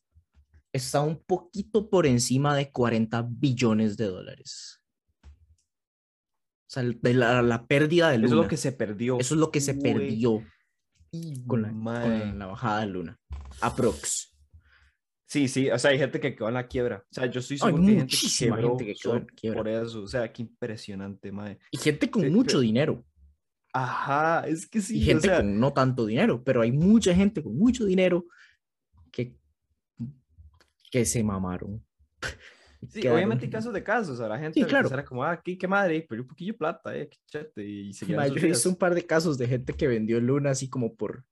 está un poquito por encima de 40 billones de dólares. O sea, de la, la pérdida de Eso Luna. es lo que se perdió. Eso es lo que se perdió con la, con la bajada de Luna. Aprox. Sí, sí, o sea, hay gente que quedó en la quiebra. O sea, yo estoy Hay seguro que hay gente que quebró gente que quedó en solo quiebra. por eso. O sea, qué impresionante, mae. Y gente con Sí, mucho dinero. Ajá, es que sí, y o gente sea, con no tanto dinero. Pero hay mucha gente con mucho dinero que, que se mamaron. Sí, Quedaron- obviamente hay casos de casos. O sea, la gente Sí, claro. era como, ah, aquí, qué madre, pero un poquillo de plata, eh, qué chete, y Ma, yo he visto un par de casos de gente que vendió Luna así como por.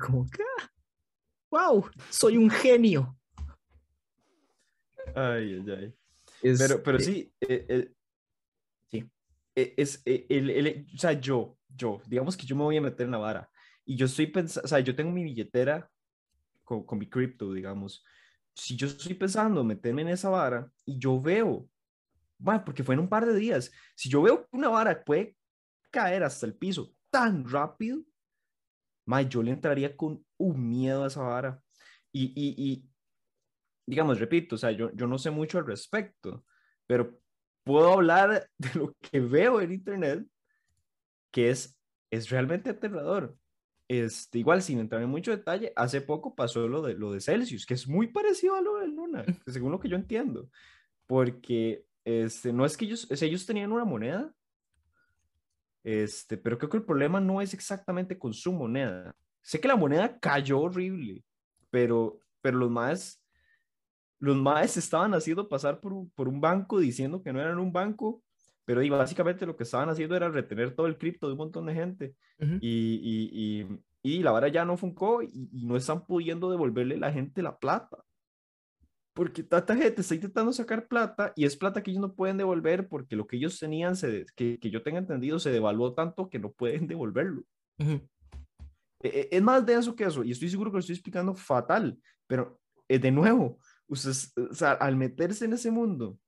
Como que. ¡Wow! Soy un genio. Ay, ay, ay. Es- Pero, pero eh, sí, eh, eh, Sí. eh, es, eh, el, el- o sea, yo, yo, digamos que yo me voy a meter en la vara y yo estoy pensando, o sea, yo tengo mi billetera con, con mi cripto, digamos. Si yo estoy pensando meterme en esa vara y yo veo, bueno, porque fue en un par de días, si yo veo que una vara puede caer hasta el piso tan rápido, ma, yo le entraría con un miedo a esa vara. Y, y, y digamos, repito, o sea, yo, yo no sé mucho al respecto, pero puedo hablar de lo que veo en internet, que es, es realmente aterrador. Este, igual, sin entrar en mucho detalle, hace poco pasó lo de, lo de Celsius, que es muy parecido a lo de Luna, según lo que yo entiendo, porque este, no es que ellos, sea, ellos tenían una moneda, este, pero creo que el problema no es exactamente con su moneda. Sé que la moneda cayó horrible, pero, pero los más los maes estaban haciendo pasar por por un banco diciendo que no eran un banco, pero y básicamente lo que estaban haciendo era retener todo el cripto de un montón de gente. ujú. Y, y, y, y la vara ya no funcó y, y no están pudiendo devolverle a la gente la plata. Porque tanta gente está intentando sacar plata y es plata que ellos no pueden devolver porque lo que ellos tenían, se, de- que, que yo tenga entendido, se devaluó tanto que no pueden devolverlo. Ujú. E- e- Es más denso que eso, y estoy seguro que lo estoy explicando fatal, pero eh, de nuevo, ustedes, o sea, al meterse en ese mundo,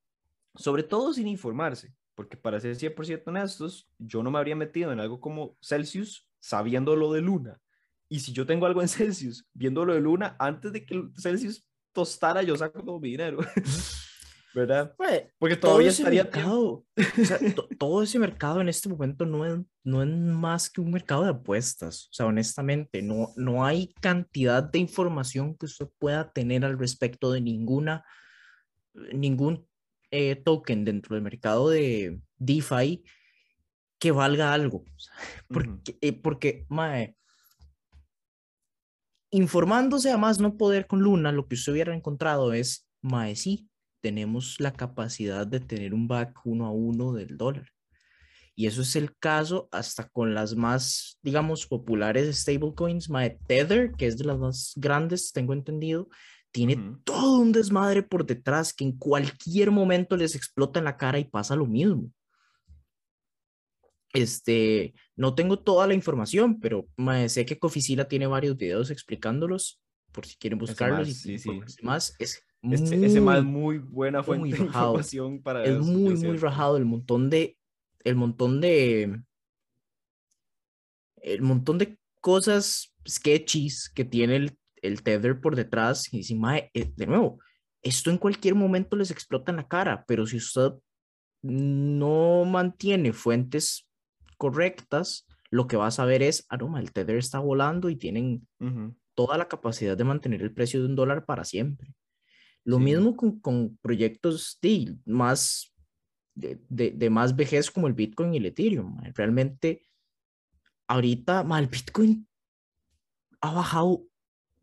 sobre todo sin informarse, porque para ser 100% honestos, yo no me habría metido en algo como Celsius sabiendo lo de Luna. Y si yo tengo algo en Celsius, viendo lo de Luna, antes de que Celsius tostara, yo saco todo mi dinero. ¿Verdad? Porque todo todavía ese estaría mercado, o sea, to- todo ese mercado en este momento no es, no es más que un mercado de apuestas. O sea, honestamente, no, no hay cantidad de información que usted pueda tener al respecto de ninguna, ningún eh, token dentro del mercado de DeFi que valga algo. Porque, eh, porque mae, informándose a más no poder con Luna, lo que usted hubiera encontrado es, mae, sí, tenemos la capacidad de tener un back uno a uno del dólar. Y eso es el caso hasta con las más, digamos, populares stablecoins. Mae, Tether, que es de las más grandes, tengo entendido, tiene todo un desmadre por detrás que en cualquier momento les explota en la cara y pasa lo mismo. Este, no tengo toda la información, pero mae, sé que Coficila tiene varios videos explicándolos, por si quieren buscarlos más, y sí, sí. más. Es Este, ese más muy, muy buena fuente de rajado. información para es muy, muy rajado el montón de, el montón de, el montón de cosas sketchies que tiene el, el Tether por detrás. Y dice, "Mae, eh, de nuevo, esto en cualquier momento les explota en la cara, pero si usted no mantiene fuentes correctas, lo que va a saber es, ah, no, ma, el Tether está volando y tienen toda la capacidad de mantener el precio de un dólar para siempre. Lo Sí. mismo con, con proyectos de más, de, de- de más vejez como el Bitcoin y el Ethereum. ma. Realmente, ahorita, ma, el Bitcoin ha bajado,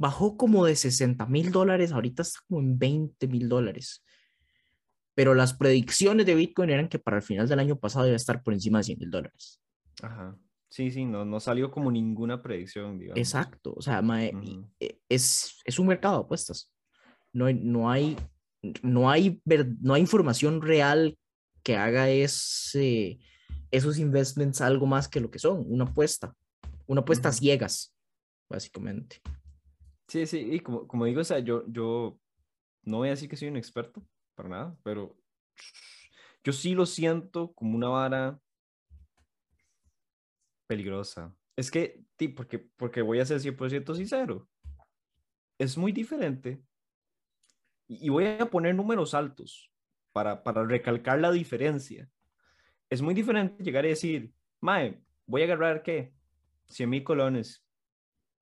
bajó como de 60 mil dólares, ahorita está como en 20 mil dólares. Pero las predicciones de Bitcoin eran que para el final del año pasado iba a estar por encima de 100 mil dólares. Ajá. Sí, sí, no, no salió como ninguna predicción, digamos. Exacto, o sea, mae, e- es, es un mercado de apuestas. No hay, no hay, no hay, no hay información real que haga ese, esos investments algo más que lo que son, una apuesta, una apuesta Ujú. ciegas, básicamente. Sí, sí, y como, como digo, o sea, yo, yo no voy a decir que soy un experto, para nada, pero yo sí lo siento como una vara peligrosa. Es que, ti, porque, porque voy a ser 100% sincero. Es muy diferente. Y voy a poner números altos para, para recalcar la diferencia. Es muy diferente llegar y decir, Mae, voy a agarrar qué? 100 mil colones.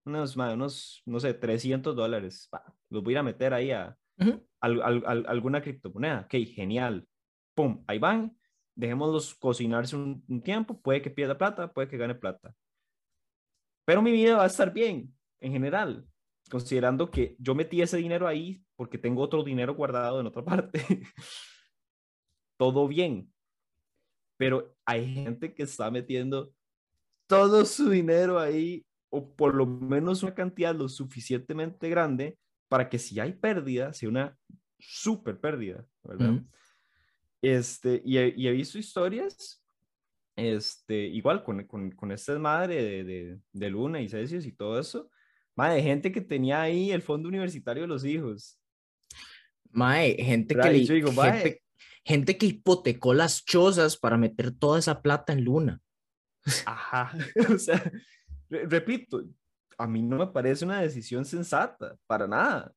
Unos, mae, unos, no sé, 300 dólares. pa, los voy a ir a meter ahí a, Ujú. al- al- al- alguna criptomoneda. Ok, genial. Pum, ahí van. Dejémoslos cocinarse un, un tiempo. Puede que pierda plata, puede que gane plata. Pero mi vida va a estar bien, en general, considerando que yo metí ese dinero ahí porque tengo otro dinero guardado en otra parte. Todo bien. Pero hay gente que está metiendo todo su dinero ahí, o por lo menos una cantidad lo suficientemente grande para que si hay pérdida, sea una súper pérdida, ¿verdad? Este, y he, y he visto historias, este, igual con, con, con esta madre de, de, de Luna y Celsius y todo eso, madre, de gente que tenía ahí el fondo universitario de los hijos. Mae, gente que, le- digo, gente, gente que hipotecó las chozas para meter toda esa plata en Luna. Ajá, o sea, re- repito, a mí no me parece una decisión sensata, para nada,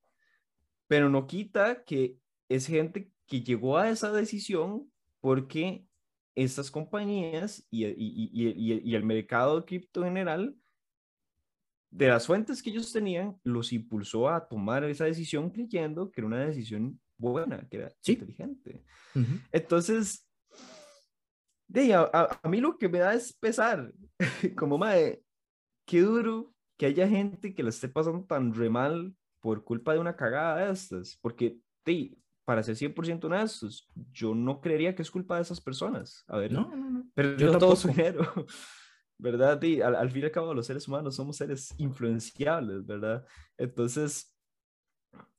pero no quita que es gente que llegó a esa decisión porque estas compañías y, y- y- el mercado de cripto en general, de las fuentes que ellos tenían, los impulsó a tomar esa decisión creyendo que era una decisión buena, que era Sí. inteligente. Entonces, de a mí lo que me da es pesar, como madre, qué duro que haya gente que la esté pasando tan re mal por culpa de una cagada de estas, porque, de, para ser 100% honestos, yo no creería que es culpa de esas personas. A ver, No, no, no. perdió todo su dinero, ¿verdad? Y al, al fin y al cabo, los seres humanos somos seres influenciables, ¿verdad? Entonces,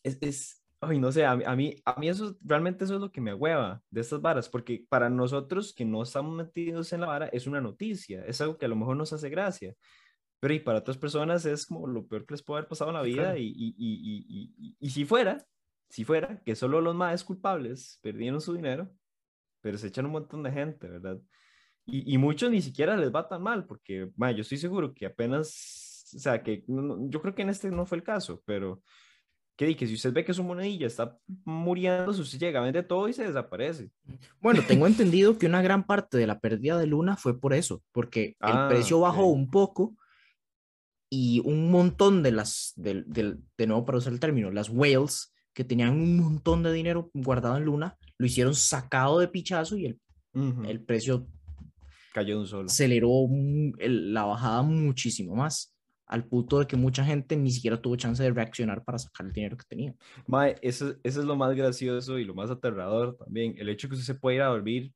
es, es ay, no sé, a, mí- a mí, a mí eso, realmente eso es lo que me agüeva de estas varas, porque para nosotros que no estamos metidos en la vara, es una noticia, es algo que a lo mejor nos hace gracia, pero y para otras personas es como lo peor que les puede haber pasado en la vida, claro. y, y, y, y, si fuera, si fuera que solo los más culpables perdieron su dinero, pero se echan un montón de gente, ¿verdad? Y, y muchos ni siquiera les va tan mal, porque ma, yo estoy seguro que apenas, o sea, que no- yo creo que en este no fue el caso, pero que, que si usted ve que su monedilla está muriendo, usted llega, vende todo y se desaparece. Bueno, tengo entendido que una gran parte de la pérdida de Luna fue por eso, porque Ah, el precio bajó un poco y un montón de las, del- del- de nuevo para usar el término, las whales que tenían un montón de dinero guardado en Luna, lo hicieron sacado de pichazo y el, el precio Cayó de un solo. aceleró el- la bajada muchísimo más, al punto de que mucha gente ni siquiera tuvo chance de reaccionar para sacar el dinero que tenía. Mae, eso, eso es lo más gracioso y lo más aterrador también. El hecho que usted se puede ir a dormir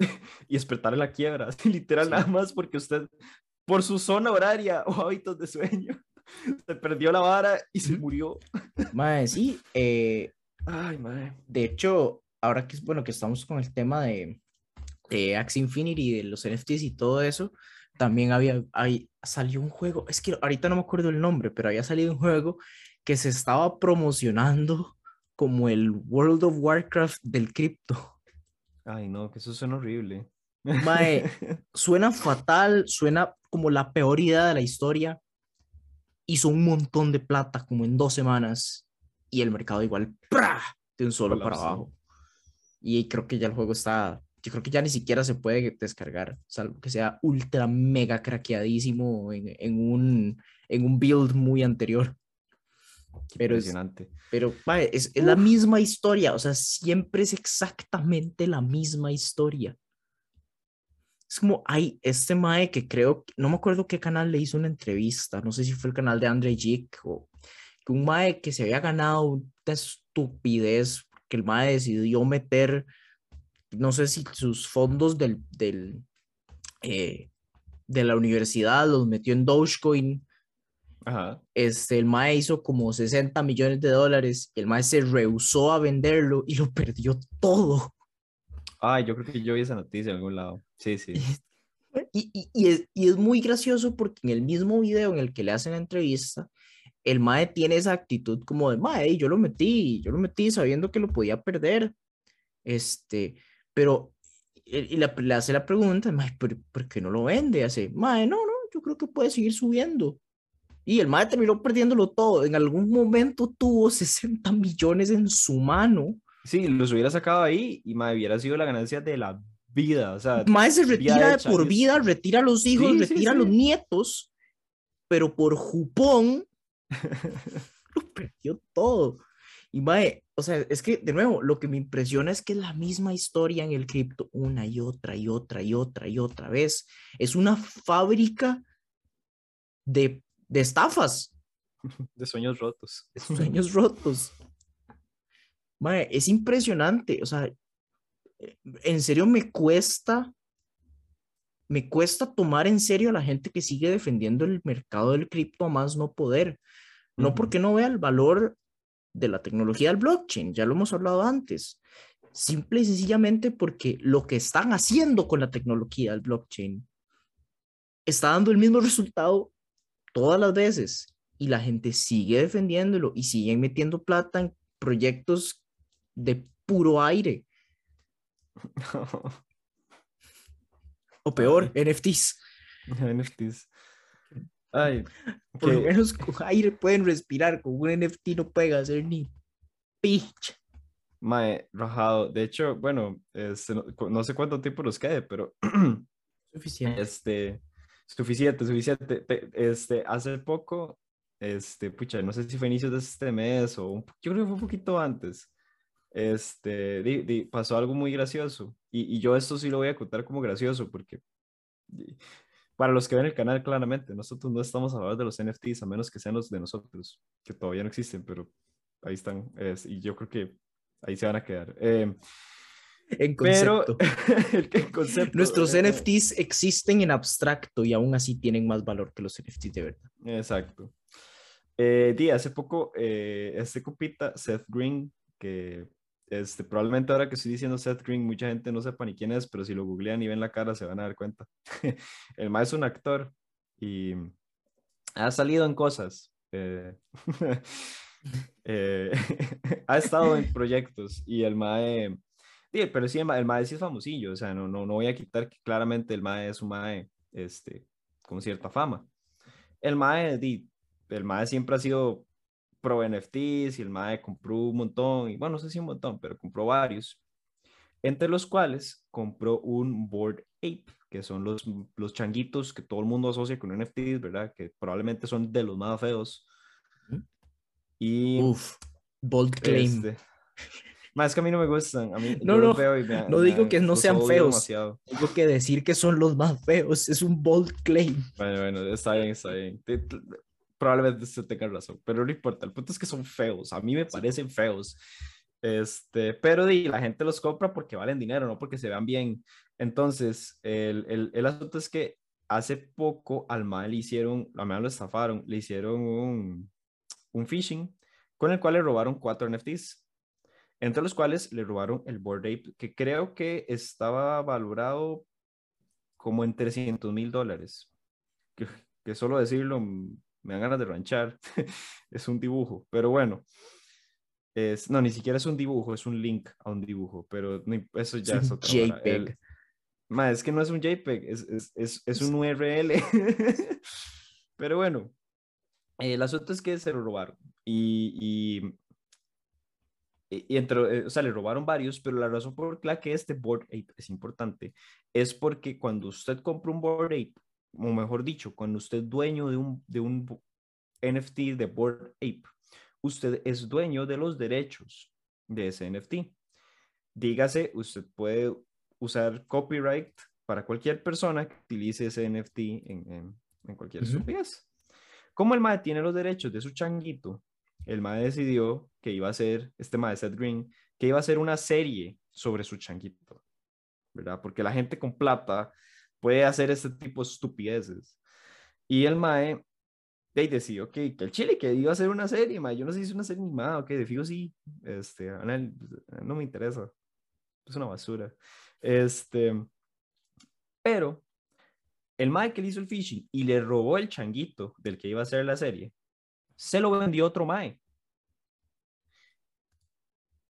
y despertar en la quiebra, literal, Sí. nada más porque usted, por su zona horaria o hábitos de sueño, se perdió la vara y se murió. Mae, sí, eh, Ay, mae. de hecho, ahora que, bueno, que estamos con el tema de, de Axie Infinity, de los NFTs y todo eso, también había, ahí salió un juego, es que ahorita no me acuerdo el nombre, pero había salido un juego que se estaba promocionando como el World of Warcraft del cripto. Ay, no, que eso suena horrible. Mae, suena fatal, suena como la peor idea de la historia. Hizo un montón de plata como en dos semanas y el mercado igual de un solo para Colapsó. abajo. Y creo que ya el juego está, yo creo que ya ni siquiera se puede descargar, salvo que sea ultra mega craqueadísimo en, en un, en un build muy anterior. Qué Pero es-. Pero es, es la misma historia, o sea, siempre es exactamente la misma historia. Es como, hay este mae que creo, no me acuerdo qué canal le hizo una entrevista, no sé si fue el canal de Andre Jick o que un mae que se había ganado una estupidez, que el mae decidió meter, no sé si sus fondos del, del, eh, de la universidad los metió en Dogecoin Ajá. este, el MAE hizo como 60 millones de dólares y el MAE se rehusó a venderlo y lo perdió todo. Ay, yo creo que yo vi esa noticia en algún lado. Sí, sí. Y, y- y es, y es muy gracioso porque en el mismo video en el que le hacen la entrevista, el MAE tiene esa actitud como de, MAE, yo lo metí, yo lo metí sabiendo que lo podía perder. Este, pero, y y la- le hace la pregunta, MAE, ¿por, por qué no lo vende? Hace, MAE, no, no, yo creo que puede seguir subiendo. Y el mae terminó perdiéndolo todo. En algún momento tuvo 60 millones en su mano. Sí, los hubiera sacado ahí y mae, hubiera sido la ganancia de la vida. O sea, Mae se retira de por vida, retira a los hijos, Sí, sí, retira a los sí. nietos, pero por jupón lo perdió todo. Y mae, o sea, es que de nuevo, lo que me impresiona es que es la misma historia en el cripto una y otra y otra y otra y otra vez. Es una fábrica de, de estafas, de sueños rotos. de sueños rotos. Mae, es impresionante, o sea, eh, en serio me cuesta, me cuesta tomar en serio a la gente que sigue defendiendo el mercado del cripto a más no poder. No Ujú. porque no vea el valor de la tecnología del blockchain, ya lo hemos hablado antes. Simple y sencillamente porque lo que están haciendo con la tecnología del blockchain está dando el mismo resultado todas las veces y la gente sigue defendiéndolo y siguen metiendo plata en proyectos de puro aire o peor, NFTs. NFTs. Ay, Por lo menos con aire pueden respirar, con un NFT no pueden hacer ni pitch. mae, rajado. De hecho, bueno, este, no, no sé cuánto tiempo nos quede, pero Suficiente. este, suficiente, suficiente. Te- Este, hace poco, este, pucha, no sé si fue inicios de este mes o yo creo que fue un poquito antes. Este, di- di- pasó algo muy gracioso. Y, y yo esto sí lo voy a contar como gracioso porque para los que ven el canal, claramente, nosotros no estamos hablando de los NFTs, a menos que sean los de nosotros, que todavía no existen, pero ahí están. es- y yo creo que ahí se van a quedar. Eh, En pero concepto. el concepto. Nuestros eh, NFTs existen en abstracto y aún así tienen más valor que los NFTs de verdad. Exacto. Eh, di, hace poco, eh, este compita, Seth Green, que este, probablemente ahora que estoy diciendo Seth Green, mucha gente no sepa ni quién es, pero si lo googlean y ven la cara se van a dar cuenta. El mae es un actor y ha salido en cosas. eh, eh, ha estado en proyectos y el mae, di, pero sí, el mae, el mae sí es famosillo, o sea, no, no, no voy a quitar que claramente el mae es un mae este, con cierta fama. El mae, el mae siempre ha sido pro NFTs y el mae compró un montón, y bueno, no sé si un montón, pero compró varios, entre los cuales compró un Board Ape, que son los, los changuitos que todo el mundo asocia con NFTs, ¿verdad? Que probablemente son de los más feos. Y Uf, bold claim. este, más que a mí no me gustan. A mí, No, no, me- no me digo dan- que no sean feos. demasiado. Tengo que decir que son los más feos. Es un bold claim. Bueno, bueno, está bien, está bien. Te- te- Probablemente usted tenga razón, pero no importa. El punto es que son feos. A mí me parecen feos. Este, pero di, la gente los compra porque valen dinero, no porque se vean bien. Entonces, el, el, el asunto es que hace poco al mal le hicieron, al mal lo estafaron, le hicieron un, un phishing con el cual le robaron cuatro NFTs, entre los cuales le robaron el Board Ape, que creo que estaba valorado como en 300 mil dólares. Que, que solo decirlo me dan ganas de ranchar. es un dibujo, pero bueno. Es, no, ni siquiera es un dibujo, es un link a un dibujo, pero eso ya es, un otra. El- JPEG. Ma, es que no es un JPEG, es, es, es, es un URL. Pero bueno, eh, el asunto es que se lo robaron. Y, y, y- y entre, eh, o sea, le robaron varios, pero la razón por la que este Board Ape es importante es porque cuando usted compra un Board Ape, o mejor dicho, cuando usted es dueño de un, de un NFT de Board Ape, usted es dueño de los derechos de ese NFT. Dígase, usted puede usar copyright para cualquier persona que utilice ese NFT en, en- en cualquier Ujú. estupidez. Como el MAE tiene los derechos de su changuito, el MAE decidió que iba a hacer, este MAE Seth Green, que iba a hacer una serie sobre su changuito, ¿verdad? Porque la gente con plata puede hacer este tipo de estupideces. Y el MAE de decidió que, que el Chile que iba a hacer una serie, mae. Yo no sé si es una serie animada o qué, de fijo sí. Este, no me interesa. Es una basura. Este, pero el mae que le hizo el phishing y le robó el changuito del que iba a hacer la serie, se lo vendió otro mae.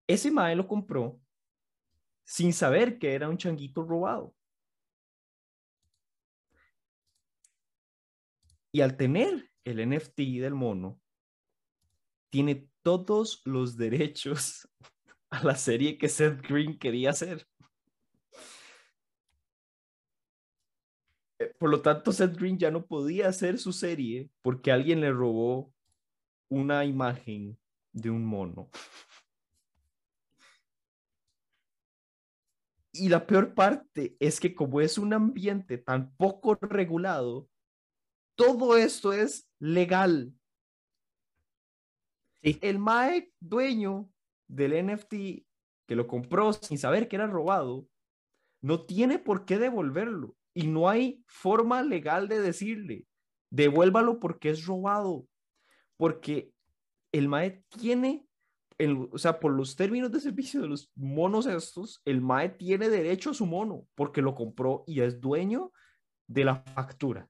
Ese mae lo compró sin saber que era un changuito robado. Y al tener el NFT del mono, tiene todos los derechos a la serie que Seth Green quería hacer. Eh, por lo tanto, Seth Green ya no podía hacer su serie porque alguien le robó una imagen de un mono. Y la peor parte es que como es un ambiente tan poco regulado, todo esto es legal. El Mae dueño del NFT que lo compró sin saber que era robado, no tiene por qué devolverlo. Y no hay forma legal de decirle, devuélvalo porque es robado. Porque el MAE tiene, el, o sea, por los términos de servicio de los monos estos, el MAE tiene derecho a su mono porque lo compró y es dueño de la factura.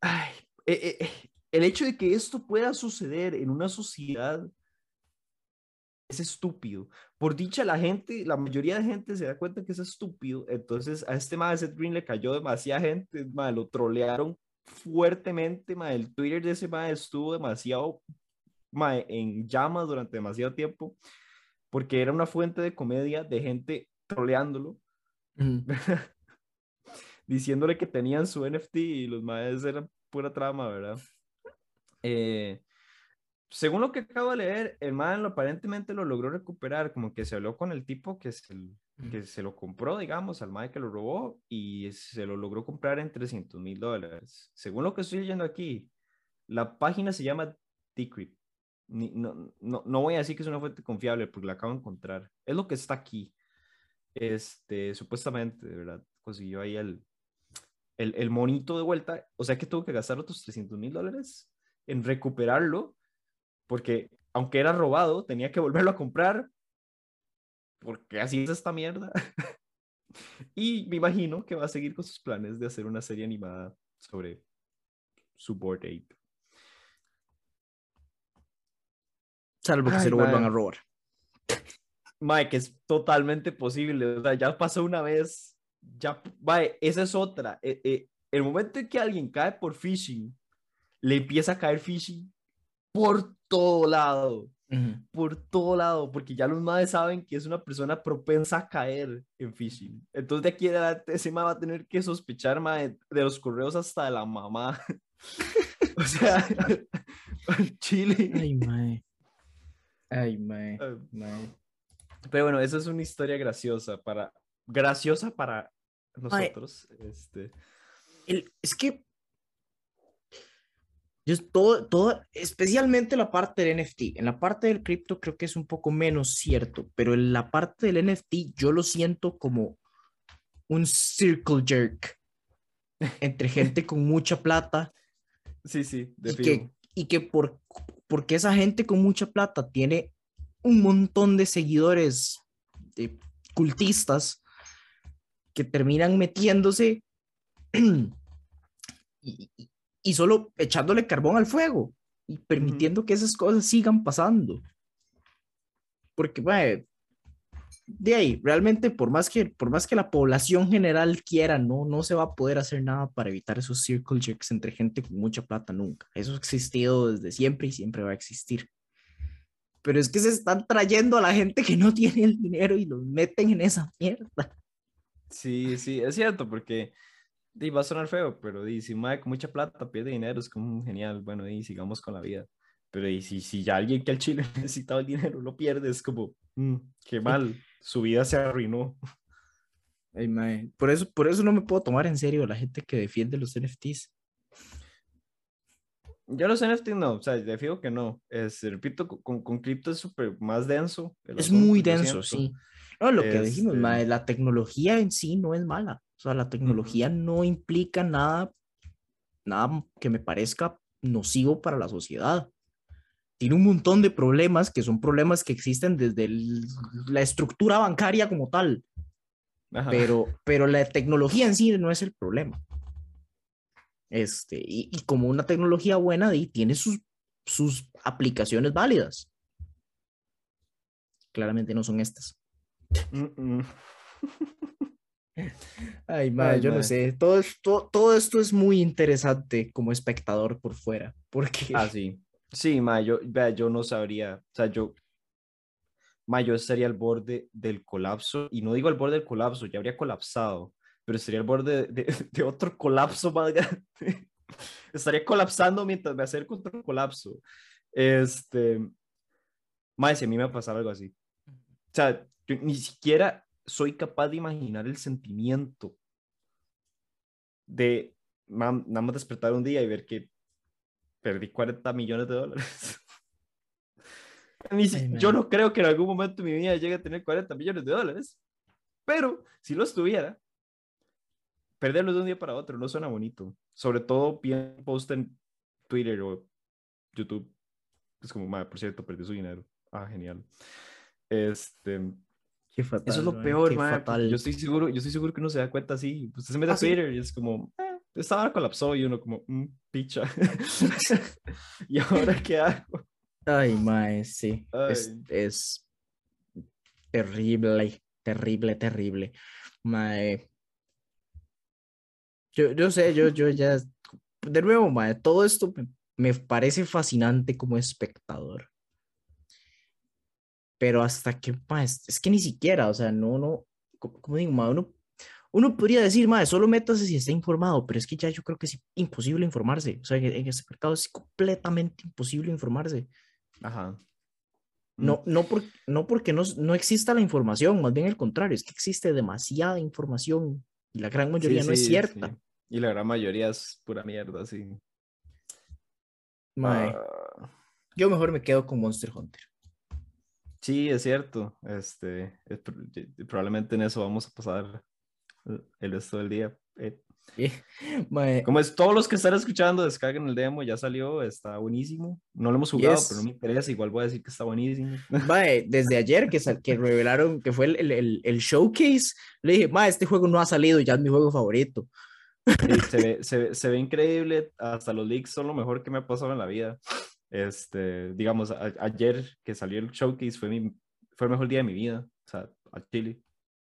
Ay, eh, eh, el hecho de que esto pueda suceder en una sociedad es estúpido. Por dicha, la gente, la mayoría de gente se da cuenta que es estúpido. Entonces, a este de Seth Green le cayó demasiada gente, madre, lo trolearon fuertemente, madre. El Twitter de ese madre estuvo demasiado en llamas durante demasiado tiempo, porque era una fuente de comedia de gente troleándolo. Diciéndole que tenían su NFT y los madres eran pura trama, ¿verdad? Eh, según lo que acabo de leer, el man aparentemente lo logró recuperar, como que se habló con el tipo que se, que se lo compró, digamos, al man que lo robó y se lo logró comprar en 300 mil dólares. Según lo que estoy leyendo aquí, la página se llama Decrypt. No, no, no, voy a decir que es una fuente confiable porque la acabo de encontrar. Es lo que está aquí. Este, supuestamente, verdad, consiguió ahí el, el, el monito de vuelta. O sea que tuvo que gastar otros 300 mil dólares en recuperarlo porque aunque era robado, tenía que volverlo a comprar, porque así es esta mierda. y me imagino que va a seguir con sus planes de hacer una serie animada sobre su board ape. Salvo que se lo vuelvan a robar. Mike, es totalmente posible. ya pasó una vez. Ya, vaya, esa es otra. Eh, eh, el momento en que alguien cae por phishing, le empieza a caer phishing por todo lado, por todo lado, porque ya los madres saben que es una persona propensa a caer en phishing. Entonces de aquí adelante ese va a tener que sospechar de, los correos hasta de la mamá. o sea, Chile. Ay, mae. Ay, mae. Pero bueno, esa es una historia graciosa para graciosa para nosotros. Este. El, es que yo todo, todo, especialmente la parte del NFT. En la parte del cripto creo que es un poco menos cierto, pero en la parte del NFT yo lo siento como un circle jerk entre gente con mucha plata. Sí, sí, de y que, y que por, porque esa gente con mucha plata tiene un montón de seguidores de cultistas que terminan metiéndose y, y solo echándole carbón al fuego y permitiendo que esas cosas sigan pasando. Porque, bueno, de ahí, realmente, por más, que, por más que la población general quiera, no, no se va a poder hacer nada para evitar esos circle checks entre gente con mucha plata nunca. Eso ha existido desde siempre y siempre va a existir. Pero es que se están trayendo a la gente que no tiene el dinero y los meten en esa mierda. Sí, sí, es cierto, porque y va a sonar feo, pero y, si con mucha plata pierde dinero, es como genial, bueno, y sigamos con la vida. Pero y si, si ya alguien que al Chile necesitaba el dinero lo pierde, es como, mm, qué mal, su vida se arruinó. Ay, mae. Por, eso, por eso no me puedo tomar en serio la gente que defiende los NFTs. Yo los NFTs no, o sea, le fijo que no. Es, repito, con, con cripto es súper más denso. Es muy denso, sí. No, lo que dijimos, este mae, la tecnología en sí no es mala. O sea, la tecnología no implica nada, nada que me parezca nocivo para la sociedad. Tiene un montón de problemas que son problemas que existen desde la estructura bancaria como tal. Pero, pero la tecnología en sí no es el problema. Este, y, como una tecnología buena, tiene sus, sus aplicaciones válidas. Claramente no son estas. Ay, madre, yo no sé. Todo, esto, todo esto es muy interesante como espectador por fuera. Porque... Ah, sí. Sí, ma, yo, vea, yo no sabría. O sea, yo. Ma, yo estaría al borde del colapso. Y no digo al borde del colapso, ya habría colapsado. Pero estaría al borde de, de, otro colapso más grande. estaría colapsando mientras me acerco a otro colapso. Este. Ma, si a mí me va algo así. O sea, yo ni siquiera soy capaz de imaginar el sentimiento de nada más despertar un día y ver que perdí 40 millones de dólares. yo no creo que en algún momento de mi vida llegue a tener 40 millones de dólares, pero si lo estuviera, perderlo de un día para otro no suena bonito. Sobre todo bien post en Twitter o YouTube. Es como, madre, por cierto, perdí su dinero. Ah, genial. Este, eso es lo peor, man, Yo estoy seguro, yo estoy seguro que uno se da cuenta así. Usted se mete a ¿Ah, Twitter y es como, eh, esta colapsó y uno como, mm, picha. ¿Y ahora qué hago? Ay, mae, sí. Es, es, terrible, terrible, terrible. Mae. Yo, yo sé, yo, yo ya. De nuevo, mae, todo esto me, me parece fascinante como espectador pero hasta que, es, es, que ni siquiera, o sea, no, no, como digo, uno, uno podría decir, madre, solo métase si está informado, pero es que ya yo creo que es imposible informarse, o sea, en este mercado es completamente imposible informarse. Ajá. No, mm. no, por, no porque no, no exista la información, más bien al contrario, es que existe demasiada información y la gran mayoría no es cierta. Y la gran mayoría es pura mierda, sí. Mae. Ah. Yo mejor me quedo con Monster Hunter. Sí, es cierto. Este, probablemente en eso vamos a pasar el resto del día. Eh. Como es, todos los que están escuchando, descarguen el demo, ya salió, está buenísimo. No lo hemos jugado, pero no me interesa, igual voy a decir que está buenísimo. desde ayer que, que revelaron que fue el, el, el, showcase, le dije, ma, este juego no ha salido, ya es mi juego favorito. Se, ve, se, se, ve, increíble, hasta los leaks son lo mejor que me ha pasado en la vida. Este, digamos, ayer que salió el showcase fue, mi, fue el mejor día de mi vida, o sea, a Chile.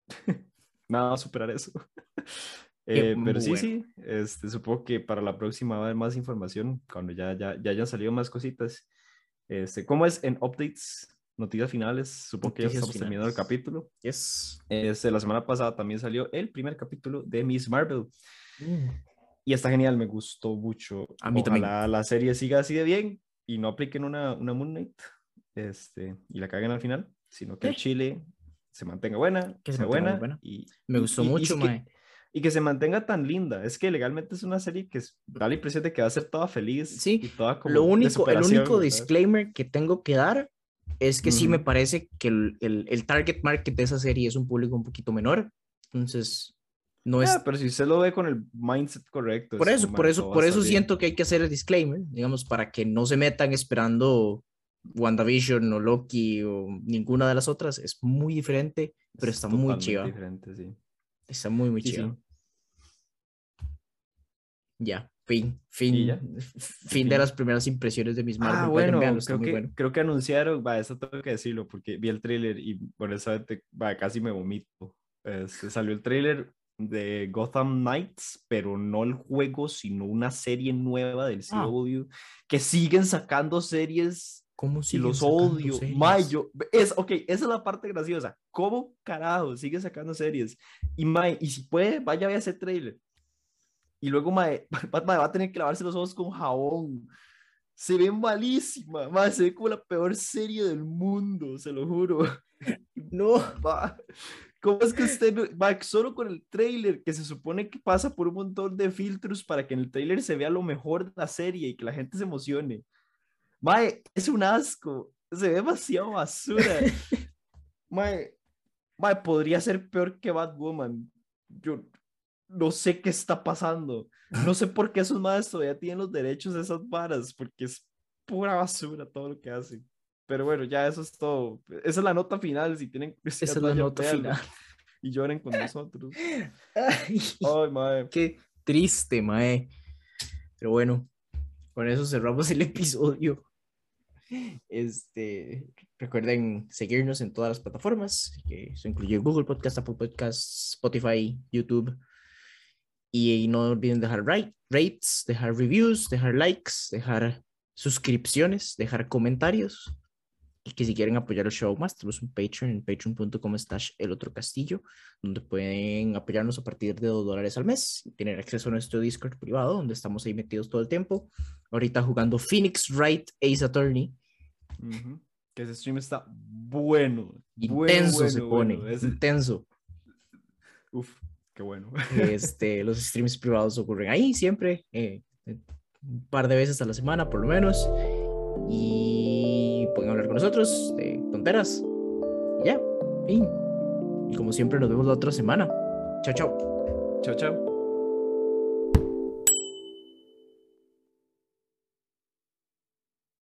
Nada va a superar eso. Eh, pero sí, sí, este, supongo que para la próxima va a haber más información cuando ya, ya, ya hayan salido más cositas. Este, ¿Cómo es en updates, noticias finales? Supongo que ya estamos terminando el capítulo. Yes. Este, la semana pasada también salió el primer capítulo de Miss Marvel. Mm. Y está genial, me gustó mucho. A mí también. la serie siga así de bien y no apliquen una, una Moon Knight este, y la caguen al final, sino que Chile se mantenga buena, que sea buena, Y, Me gustó mucho, y, y que se mantenga tan linda. Es que legalmente es una serie que da la impresión de que va a ser toda feliz. Sí, y toda como lo único, el único disclaimer que tengo que dar es que sí me parece que el, el, el, target market de esa serie es un público un poquito menor. Entonces, no es... Ah, pero si usted lo ve con el mindset correcto. Por eso, por eso, por eso siento que hay que hacer el disclaimer, digamos, para que no se metan esperando WandaVision o Loki o ninguna de las otras. Es muy diferente, pero está muy chido. diferente, sí. Está muy, muy chido. Ya, fin, fin, fin de las primeras impresiones de mis Marvel. Ah, bueno, creo, que, creo que anunciaron, va, eso tengo que decirlo, porque vi el tráiler y honestamente, va, casi me vomito. Este, salió el tráiler de Gotham Knights, pero no el juego, sino una serie nueva del CW, ah. que siguen sacando series ¿Cómo y los odio. Mayo, es, ok, esa es la parte graciosa. ¿Cómo carajo sigue sacando series? Y May, y si puede, vaya a ver ese trailer. Y luego Mae, va a tener que lavarse los ojos con jabón. Se ve malísima, Mae, se ve como la peor serie del mundo, se lo juro. No, va. ¿Cómo es que usted va solo con el trailer, que se supone que pasa por un montón de filtros para que en el trailer se vea lo mejor de la serie y que la gente se emocione? Mae, es un asco, se ve demasiado basura. mae, mae, podría ser peor que Batwoman. Yo no sé qué está pasando. No sé por qué esos madres todavía tienen los derechos de esas varas, porque es pura basura todo lo que hacen. Pero bueno, ya eso es todo. Esa es la nota final. Si tienen Esa es la nota final. Y lloren con nosotros. Ay, mae. Qué triste, mae. Pero bueno, con eso cerramos el episodio. Este, Recuerden seguirnos en todas las plataformas, que eso incluye Google Podcast, Apple Podcast, Spotify, YouTube. Y no olviden dejar rates, dejar reviews, dejar likes, dejar suscripciones, dejar comentarios. Y que si quieren apoyar el show más, tenemos un Patreon en patreon.com slash el otro castillo, donde pueden apoyarnos a partir de dos dólares al mes. Tienen acceso a nuestro Discord privado, donde estamos ahí metidos todo el tiempo. Ahorita jugando Phoenix Wright Ace Attorney. Que ese stream está bueno. Intenso se pone. Intenso. Uf, qué bueno. Este, los streams privados ocurren ahí siempre. Eh, un par de veces a la semana, por lo menos. Y con nosotros de tonteras. Y ya, fin. Y como siempre, nos vemos la otra semana. Chao, chao. Chao, chao.